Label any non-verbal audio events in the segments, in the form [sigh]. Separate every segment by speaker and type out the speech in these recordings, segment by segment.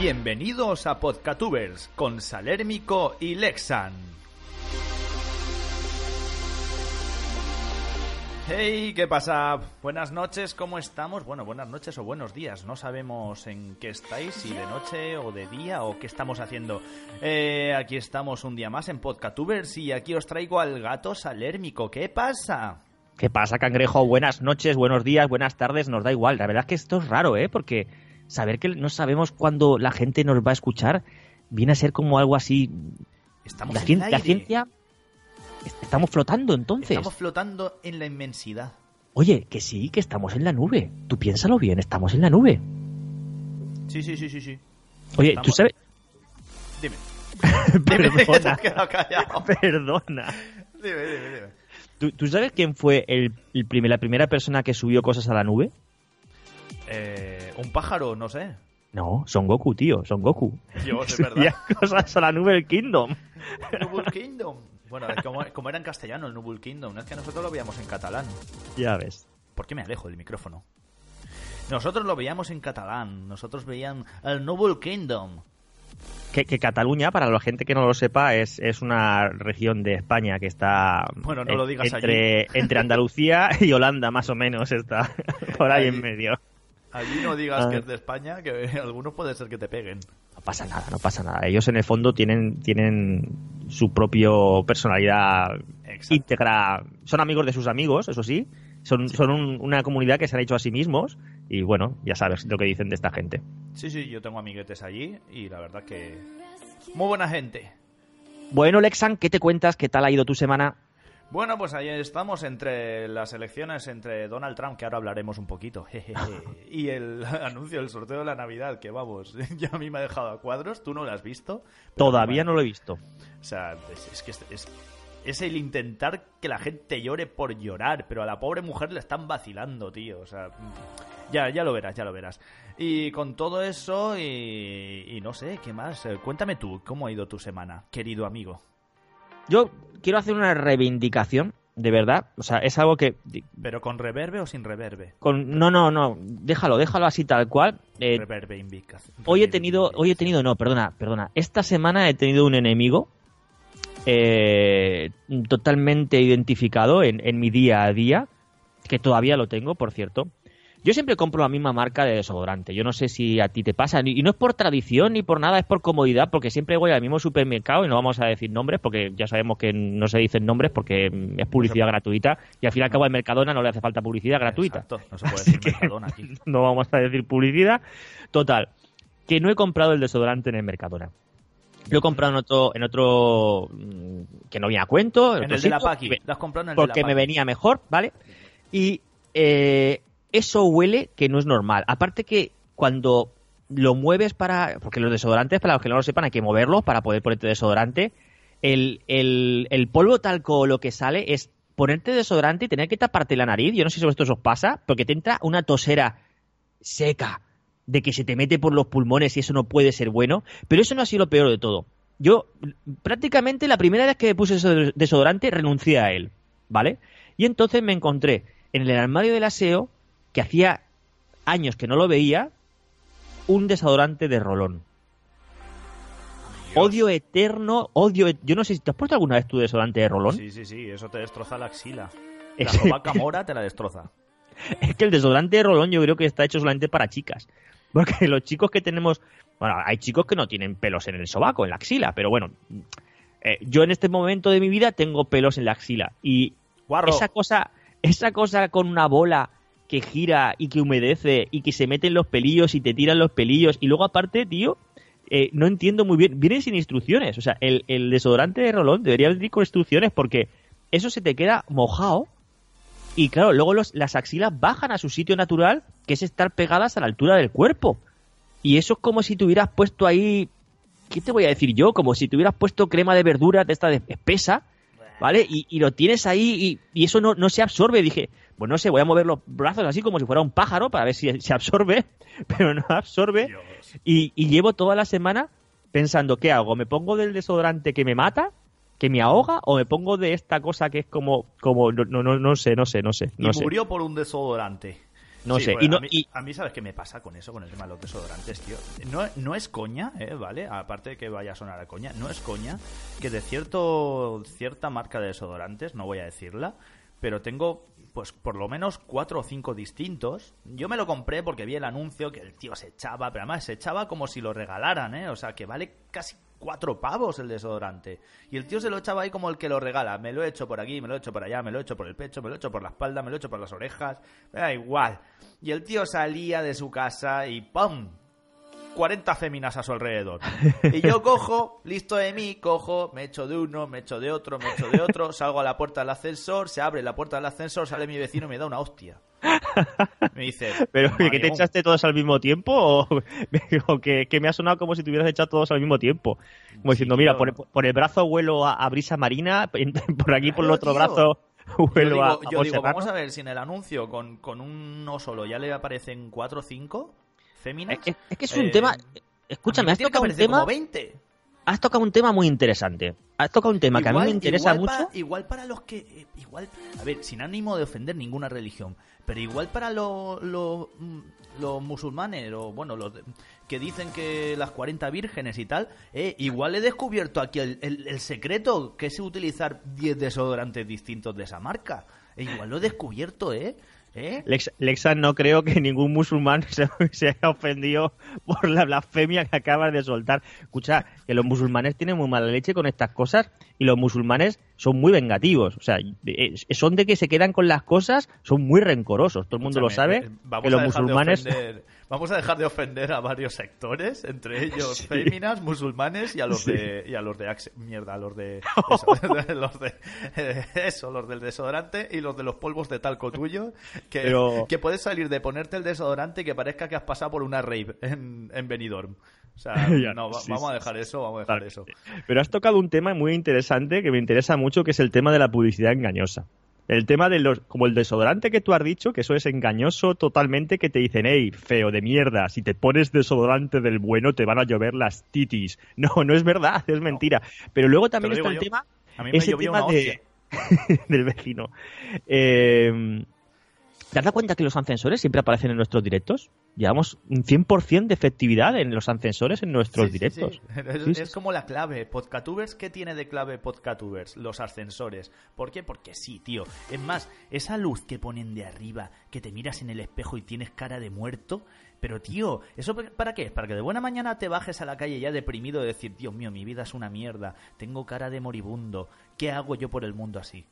Speaker 1: Bienvenidos a Podcatubers con Salérmico y Lexan. Hey, ¿qué pasa? Buenas noches, ¿cómo estamos? Bueno, buenas noches o buenos días. No sabemos en qué estáis, si de noche o de día o qué estamos haciendo. Eh, aquí estamos un día más en Podcatubers y aquí os traigo al gato salérmico. ¿Qué pasa?
Speaker 2: ¿Qué pasa, cangrejo? Buenas noches, buenos días, buenas tardes, nos da igual. La verdad es que esto es raro, ¿eh? Porque saber que no sabemos cuándo la gente nos va a escuchar viene a ser como algo así.
Speaker 1: Estamos
Speaker 2: la, cien- ciencia. Estamos flotando entonces.
Speaker 1: Estamos flotando en la inmensidad.
Speaker 2: Oye, que sí, que estamos en la nube. Tú piénsalo bien, estamos en la nube.
Speaker 1: Sí, sí, sí, sí, sí.
Speaker 2: Oye, ¿tú
Speaker 1: Estamos-
Speaker 2: sabes?
Speaker 1: Dime. [laughs]
Speaker 2: Perdona. [laughs] [laughs] Perdona.
Speaker 1: Dime, dime, dime.
Speaker 2: ¿Tú, tú sabes quién fue el, el primer- la primera persona que subió cosas a la nube?
Speaker 1: Eh, un pájaro, no sé.
Speaker 2: No, Son Goku, tío, Son Goku.
Speaker 1: Yo, es [laughs] verdad.
Speaker 2: cosas a la nube del Kingdom.
Speaker 1: Noble Kingdom. Bueno, como, como era en castellano el Noble Kingdom, no es que nosotros lo veíamos en catalán.
Speaker 2: Ya ves.
Speaker 1: ¿Por qué me alejo del micrófono? Nosotros lo veíamos en catalán, nosotros veíamos el Noble Kingdom.
Speaker 2: Que, que Cataluña, para la gente que no lo sepa, es, es una región de España que está
Speaker 1: Bueno, no lo digas
Speaker 2: entre, entre Andalucía y Holanda, más o menos, está [laughs] por ahí
Speaker 1: Ahí.
Speaker 2: en medio.
Speaker 1: Allí no digas
Speaker 2: Ah.
Speaker 1: que es de España, que [laughs] algunos puede ser que te peguen.
Speaker 2: No pasa nada, no pasa nada. Ellos en el fondo tienen, tienen su propio personalidad
Speaker 1: Exacto.
Speaker 2: íntegra. Son amigos de sus amigos, eso sí. Son, son un- una comunidad que se han hecho a sí mismos y bueno, ya sabes lo que dicen de esta gente.
Speaker 1: Sí, sí, yo tengo amiguetes allí y la verdad que... Muy buena gente.
Speaker 2: Bueno, Lexan, ¿qué te cuentas? ¿Qué tal ha ido tu semana?
Speaker 1: Bueno, pues ahí estamos entre las elecciones entre Donald Trump, que ahora hablaremos un poquito, [laughs] jejeje, y el [laughs] anuncio del sorteo de la Navidad, que vamos, [laughs] ya a mí me ha dejado a cuadros, tú no lo has visto.
Speaker 2: Todavía no lo he visto.
Speaker 1: O sea, es, es que es, es- es el intentar que la gente llore por llorar, pero a la pobre mujer le están vacilando, tío, o sea... Ya, ya lo verás, ya lo verás. Y con todo eso, y, y no sé, ¿qué más? Eh, Cuéntame tú, ¿cómo ha ido tu semana, querido amigo?
Speaker 2: Yo quiero hacer una reivindicación, de verdad. O sea, es algo que.
Speaker 1: ¿Pero con reverbe o sin reverbe?
Speaker 2: Con, no, no, no. Déjalo, déjalo así tal cual. Eh,
Speaker 1: reverbe invica.
Speaker 2: hoy he tenido. Hoy he tenido. No, perdona, perdona. Esta semana he tenido un enemigo. eh, totalmente identificado en, en mi día a día. Que todavía lo tengo, por cierto. Yo siempre compro la misma marca de desodorante. Yo no sé si a ti te pasa. Y no es por tradición ni por nada, es por comodidad, porque siempre voy al mismo supermercado y no vamos a decir nombres, porque ya sabemos que no se dicen nombres porque es publicidad gratuita. Y al fin y al cabo al Mercadona no le hace falta publicidad gratuita.
Speaker 1: Exacto, no se puede decir [laughs] Mercadona aquí. [laughs]
Speaker 2: No vamos a decir publicidad. Total, que no he comprado el desodorante en el Mercadona. Lo he comprado en otro, en otro mm, que no viene a cuento.
Speaker 1: En el de la Paqui. Lo has comprado en el
Speaker 2: porque
Speaker 1: de la
Speaker 2: me venía mejor, ¿vale? Y eh, eso huele que no es normal. Aparte que cuando lo mueves para... Porque los desodorantes, para los que no lo sepan, hay que moverlos para poder ponerte desodorante. El, el, el polvo talco o lo que sale es ponerte desodorante y tener que taparte la nariz. Yo no sé si esto os pasa, porque te entra una tosera seca de que se te mete por los pulmones y eso no puede ser bueno. Pero eso no ha sido lo peor de todo. Yo prácticamente la primera vez que me puse desodorante renuncié a él, ¿vale? Y entonces me encontré en el armario del aseo, que hacía años que no lo veía, un desodorante de rolón. Odio eterno, odio... e- Yo no sé si te has puesto alguna vez tu desodorante de rolón.
Speaker 1: Sí, sí, sí, eso te destroza la axila. La sobaca mora te la destroza. [laughs]
Speaker 2: Es que el desodorante de rolón yo creo que está hecho solamente para chicas. Porque [laughs] los chicos que tenemos... Bueno, hay chicos que no tienen pelos en el sobaco, en la axila, pero bueno... eh, yo en este momento de mi vida tengo pelos en la axila. Y
Speaker 1: Guarro.
Speaker 2: esa cosa, esa cosa con una bola que gira y que humedece y que se meten los pelillos y te tiran los pelillos y luego aparte, tío, eh, no entiendo muy bien, vienen sin instrucciones, o sea, el, desodorante de rolón debería venir con instrucciones porque eso se te queda mojado y claro, luego los- las axilas bajan a su sitio natural, que es estar pegadas a la altura del cuerpo. Y eso es como si te hubieras puesto ahí, ¿qué te voy a decir yo? Como si te hubieras puesto crema de verduras de esta espesa, ¿vale? Y, y lo tienes ahí y, y eso no, no se absorbe. Dije, pues no sé, voy a mover los brazos así como si fuera un pájaro para ver si [laughs] se absorbe, pero no absorbe. Y, y llevo toda la semana pensando, ¿qué hago? ¿Me pongo del desodorante que me mata? ¿Que me ahoga? ¿O me pongo de esta cosa que es como, como no, no, no, no sé, no sé, no sé,
Speaker 1: Y
Speaker 2: no sé.
Speaker 1: murió por un desodorante.
Speaker 2: No
Speaker 1: Sí,
Speaker 2: sé.
Speaker 1: pues
Speaker 2: y no,
Speaker 1: a, mí,
Speaker 2: y-
Speaker 1: a mí, ¿sabes qué me pasa con eso, con el tema de los desodorantes, tío? No, no es coña, ¿eh? ¿Vale? Aparte de que vaya a sonar a coña, no es coña que de cierto cierta marca de desodorantes, no voy a decirla, pero tengo, pues, por lo menos cuatro o cinco distintos. Yo me lo compré porque vi el anuncio que el tío se echaba, pero además se echaba como si lo regalaran, ¿eh? O sea, que vale casi cuatro pavos el desodorante. Y el tío se lo echaba ahí como el que lo regala. Me lo he hecho por aquí, me lo he hecho por allá, me lo he hecho por el pecho, me lo he hecho por la espalda, me lo he hecho por las orejas. Me da igual. Y el tío salía de su casa y ¡pum! 40 féminas a su alrededor. Y yo [laughs] cojo, listo de mí, cojo, me echo de uno, me echo de otro, me echo de otro, salgo a la puerta del ascensor, se abre la puerta del ascensor, sale mi vecino y me da una hostia. Me dice,
Speaker 2: ¿Pero que te echaste todos al mismo tiempo o, [laughs] o que, que me ha sonado como si te hubieras echado todos al mismo tiempo? Como diciendo,
Speaker 1: Sí,
Speaker 2: mira, por, por el brazo huelo a, a brisa marina, [laughs] por aquí por el otro
Speaker 1: tío.
Speaker 2: brazo
Speaker 1: Yo digo,
Speaker 2: a, a
Speaker 1: yo digo, vamos a ver si en el anuncio con, con uno solo ya le aparecen cuatro o cinco féminas.
Speaker 2: Es, es que es un
Speaker 1: Eh,
Speaker 2: tema... Escúchame,
Speaker 1: me
Speaker 2: has tocado un tema...
Speaker 1: como 20.
Speaker 2: Has tocado un tema muy interesante. Has tocado un tema que a mí me interesa
Speaker 1: igual
Speaker 2: mucho.
Speaker 1: Para, igual para los que. eh, Igual, a ver, sin ánimo de ofender ninguna religión, pero igual para los, los, mm, los musulmanes, o bueno, los que dicen que las 40 vírgenes y tal, eh, igual he descubierto aquí el, el- el secreto, que es utilizar 10 desodorantes distintos de esa marca. E igual lo he descubierto, ¿eh? ¿Eh?
Speaker 2: Lex- no creo que ningún musulmán [laughs] se, se haya ofendido por la blasfemia que acabas de soltar. Escucha, que los musulmanes tienen muy mala leche con estas cosas y los musulmanes son muy vengativos. O sea, eh, son de que se quedan con las cosas, son muy rencorosos. Todo el mundo lo sabe.
Speaker 1: eh, vamos
Speaker 2: que los
Speaker 1: a de
Speaker 2: musulmanes.
Speaker 1: ofender- vamos a dejar de ofender a varios sectores, entre [laughs] ellos
Speaker 2: Sí.
Speaker 1: féminas, musulmanes y a los
Speaker 2: Sí.
Speaker 1: de y a los de Axe- mierda, a los de [laughs] eso, [laughs] los de eh, eso, los del desodorante y los de los polvos de talco tuyo, que,
Speaker 2: Pero-
Speaker 1: que puedes salir de ponerte el desodorante y que parezca que has pasado por una rave en, en Benidorm. O sea,
Speaker 2: Ya,
Speaker 1: no, va-
Speaker 2: sí,
Speaker 1: vamos a dejar eso, vamos a dejar eso.
Speaker 2: Pero has tocado un tema muy interesante que me interesa mucho, que es el tema de la publicidad engañosa. El tema de los, como el desodorante que tú has dicho, que eso es engañoso totalmente, que te dicen, hey, feo de mierda, si te pones desodorante del bueno te van a llover las titis. [laughs] No, no es verdad, es mentira. Pero luego también está el
Speaker 1: yo.
Speaker 2: tema,
Speaker 1: A mí me
Speaker 2: ese tema de, [laughs] del vecino. Eh, ¿Te has dado cuenta que los ascensores siempre aparecen en nuestros directos? Llevamos un 100% de efectividad en los ascensores en nuestros
Speaker 1: Sí,
Speaker 2: directos. [laughs]
Speaker 1: sí. Es,
Speaker 2: Sí,
Speaker 1: es como la clave. Podcatubers, ¿qué tiene de clave Podcatubers? Los ascensores. ¿Por qué? Porque sí, tío. Es más, esa luz que ponen de arriba, que te miras en el espejo y tienes cara de muerto. Pero, tío, ¿eso para qué es? Para que de buena mañana te bajes a la calle ya deprimido y decir, Dios mío, mi vida es una mierda. Tengo cara de moribundo. ¿Qué hago yo por el mundo así?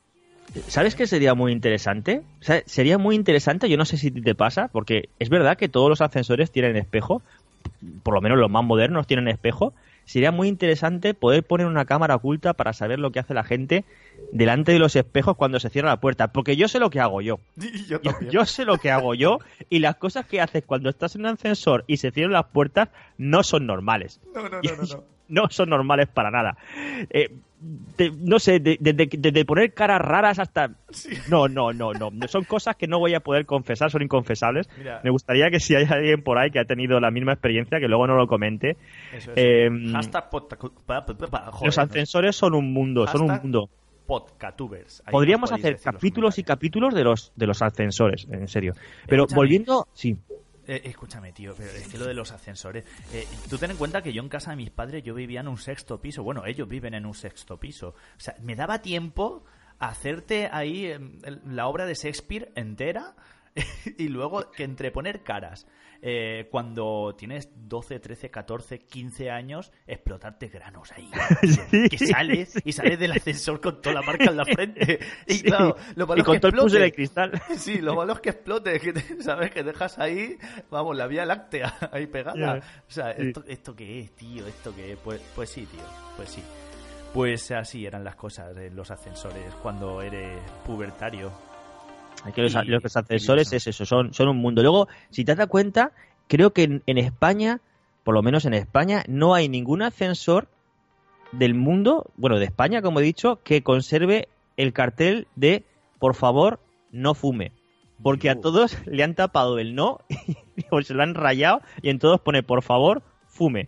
Speaker 2: ¿Sabes qué sería muy interesante? O sea, sería muy interesante, yo no sé si te pasa, porque es verdad que todos los ascensores tienen espejo, por lo menos los más modernos tienen espejo. Sería muy interesante poder poner una cámara oculta para saber lo que hace la gente delante de los espejos cuando se cierra la puerta, porque yo sé lo que hago yo. [laughs]
Speaker 1: yo
Speaker 2: Yo, yo sé lo que hago yo y las cosas que haces cuando estás en un ascensor y se cierran las puertas no son normales.
Speaker 1: No, no, [laughs] no, no, no.
Speaker 2: no son normales para nada. Eh, de- no sé, de- desde poner caras raras hasta... No, no, no, no. Son cosas que no voy a poder confesar, son inconfesables.
Speaker 1: Mira.
Speaker 2: Me gustaría que si hay alguien por ahí que ha tenido la misma experiencia, que luego no lo comente.
Speaker 1: Eso es.
Speaker 2: Eh,
Speaker 1: joder,
Speaker 2: los ascensores son un mundo, son un mundo.
Speaker 1: Podcatubers. Ahí
Speaker 2: Podríamos hacer capítulos y capítulos de los, de los ascensores, en serio. Pero
Speaker 1: Escúchame.
Speaker 2: volviendo... Sí.
Speaker 1: Eh, escúchame, tío, pero es que lo de los ascensores. eh, tú ten en cuenta que yo en casa de mis padres yo vivía en un sexto piso. Bueno, ellos viven en un sexto piso. O sea, me daba tiempo a hacerte ahí em, la obra de Shakespeare entera [laughs] y luego que entre poner caras. Eh, cuando tienes 12, 13, 14, 15 años, explotarte granos ahí. [laughs]
Speaker 2: Sí.
Speaker 1: Que sales y sales del ascensor con toda la marca en la frente. [laughs] Y
Speaker 2: Sí.
Speaker 1: claro, lo malo
Speaker 2: Y
Speaker 1: es
Speaker 2: con
Speaker 1: que
Speaker 2: todo el
Speaker 1: explote.
Speaker 2: de cristal. [laughs]
Speaker 1: Sí, lo malo es que explote, que te- sabes que dejas ahí, vamos, la vía láctea ahí pegada. O sea,
Speaker 2: Sí.
Speaker 1: ¿esto, ¿esto qué es, tío? ¿Esto qué es? Pues, pues sí, tío, pues sí. Pues así eran las cosas en los ascensores cuando eres pubertario.
Speaker 2: Aquí los,
Speaker 1: Y-
Speaker 2: los es eso, son, son un mundo. Luego, si te das cuenta, creo que en, en España, por lo menos en España, no hay ningún ascensor del mundo, bueno, de España, como he dicho, que conserve el cartel de por favor, no fume. Porque a todos le han tapado el no [laughs] o se lo han rayado y en todos pone por favor, fume.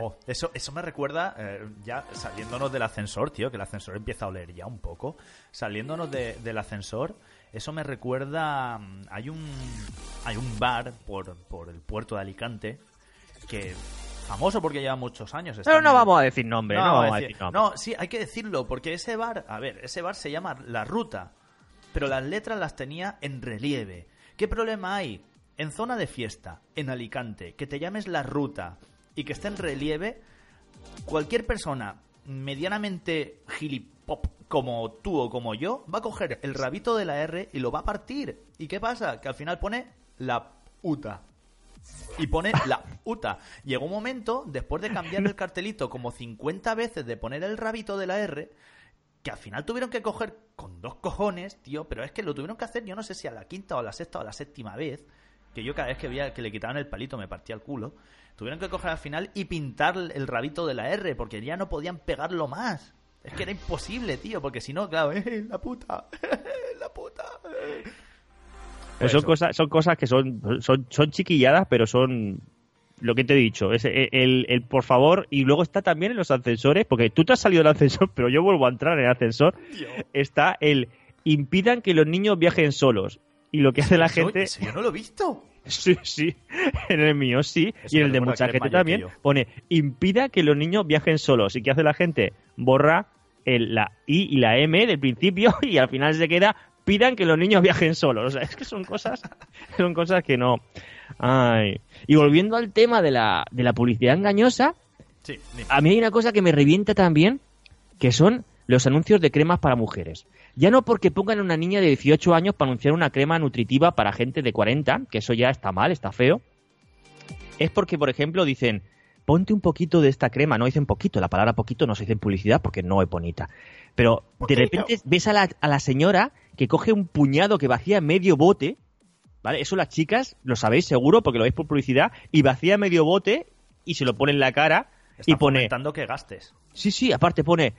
Speaker 1: Oh, eso, eso me recuerda, eh, ya saliéndonos del ascensor, tío, que el ascensor empieza a oler ya un poco. Saliéndonos del ascensor, eso me recuerda. mm, Hay un, hay un bar por, por el puerto de Alicante que. Famoso porque lleva muchos años.
Speaker 2: Pero no vamos a decir nombre, no,
Speaker 1: no,
Speaker 2: vamos a
Speaker 1: decir-
Speaker 2: nombre.
Speaker 1: no, sí, hay que decirlo, porque ese bar, a ver, ese bar se llama La Ruta, pero las letras las tenía en relieve. ¿Qué problema hay? En zona de fiesta, en Alicante, que te llames La Ruta y que esté en relieve, cualquier persona medianamente gilipop como tú o como yo va a coger el rabito de la R y lo va a partir. ¿Y qué pasa? Que al final pone la puta y pone la [laughs] puta. Llegó un momento, después de cambiar el cartelito como 50 veces de poner el rabito de la R, que al final tuvieron que coger con dos cojones, tío, pero es que lo tuvieron que hacer, yo no sé si a la quinta o a la sexta o a la séptima vez, que yo cada vez que veía que le quitaban el palito me partía el culo, tuvieron que coger al final y pintar el rabito de la R, porque ya no podían pegarlo más. Es que era imposible, tío, porque si no, claro, [laughs] eh, la puta, [laughs] la puta. eh.
Speaker 2: Pues son
Speaker 1: Eso.
Speaker 2: cosas, son cosas que son, son, son chiquilladas, pero son lo que te he dicho. Es el, el- el por favor, y luego está también en los ascensores, porque tú te has salido del ascensor, pero yo vuelvo a entrar en el ascensor. Está el impidan que los niños viajen solos. Y lo que hace la
Speaker 1: Eso-
Speaker 2: gente.
Speaker 1: eso yo no lo he visto. [laughs]
Speaker 2: Sí, sí. En el mío sí.
Speaker 1: Eso
Speaker 2: y en el de mucha gente
Speaker 1: mayor
Speaker 2: también. Pone impida que los niños viajen solos. ¿Y qué hace la gente? Borra el- la I y la M del principio [laughs] y al final se queda pidan que los niños viajen solos. O sea, es que son cosas, [laughs] son cosas que no. Ay. Y volviendo al tema de la, de la publicidad engañosa,
Speaker 1: Sí,
Speaker 2: a mí hay una cosa que me revienta también, que son los anuncios de cremas para mujeres. Ya no porque pongan a una niña de 18 años para anunciar una crema nutritiva para gente de 40, que eso ya está mal, está feo. Es porque, por ejemplo, dicen, ponte un poquito de esta crema. No dicen poquito, la palabra poquito no se dice en publicidad porque no es bonita. Pero de repente ves a la, a la señora que coge un puñado que vacía medio bote, ¿vale? Eso las chicas lo sabéis seguro porque lo veis por publicidad, y vacía medio bote y se lo pone en la cara
Speaker 1: Está
Speaker 2: y pone...
Speaker 1: que gastes.
Speaker 2: Sí, sí, aparte pone,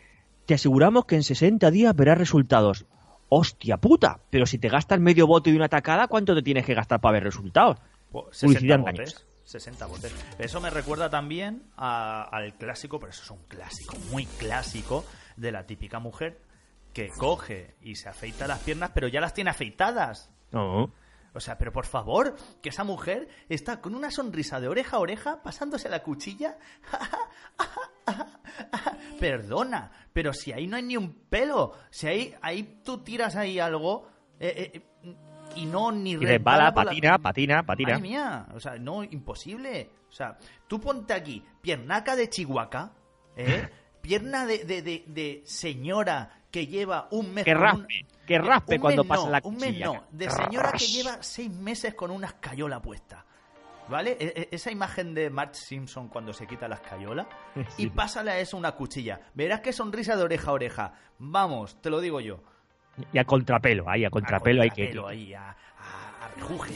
Speaker 2: te aseguramos que en 60 días verás resultados. Hostia puta, pero si te gastas medio bote de una tacada, ¿cuánto te tienes que gastar para ver resultados?
Speaker 1: 60
Speaker 2: Publicidad
Speaker 1: botes.
Speaker 2: Engañosa.
Speaker 1: 60 botes. Eso me recuerda también a- al clásico, pero eso es un clásico, muy clásico, de la típica mujer que coge y se afeita las piernas, pero ya las tiene afeitadas.
Speaker 2: No.
Speaker 1: O sea, pero por favor, que esa mujer está con una sonrisa de oreja a oreja, pasándose la cuchilla. [laughs] Perdona, pero si ahí no hay ni un pelo, si ahí, ahí tú tiras ahí algo eh, eh, y no ni
Speaker 2: Y resbala,
Speaker 1: la-
Speaker 2: patina, patina, patina.
Speaker 1: Madre mía, o sea, no, imposible. O sea, tú ponte aquí, piernaca de Chihuahua, ¿eh? [laughs] Pierna de, de, de, de señora que lleva un mes
Speaker 2: Que raspe, que raspe cuando pasa la
Speaker 1: Un mes
Speaker 2: cuchilla.
Speaker 1: no, de señora que lleva seis meses con una escayola puesta. ¿Vale? E- e- esa imagen de Marge Simpson cuando se quita la escayola [laughs] y pásale a eso una cuchilla. Verás qué sonrisa de oreja a oreja. Vamos, te lo digo yo.
Speaker 2: Y a contrapelo, ahí a contrapelo hay que...
Speaker 1: contrapelo ahí, a, a- a rejuje.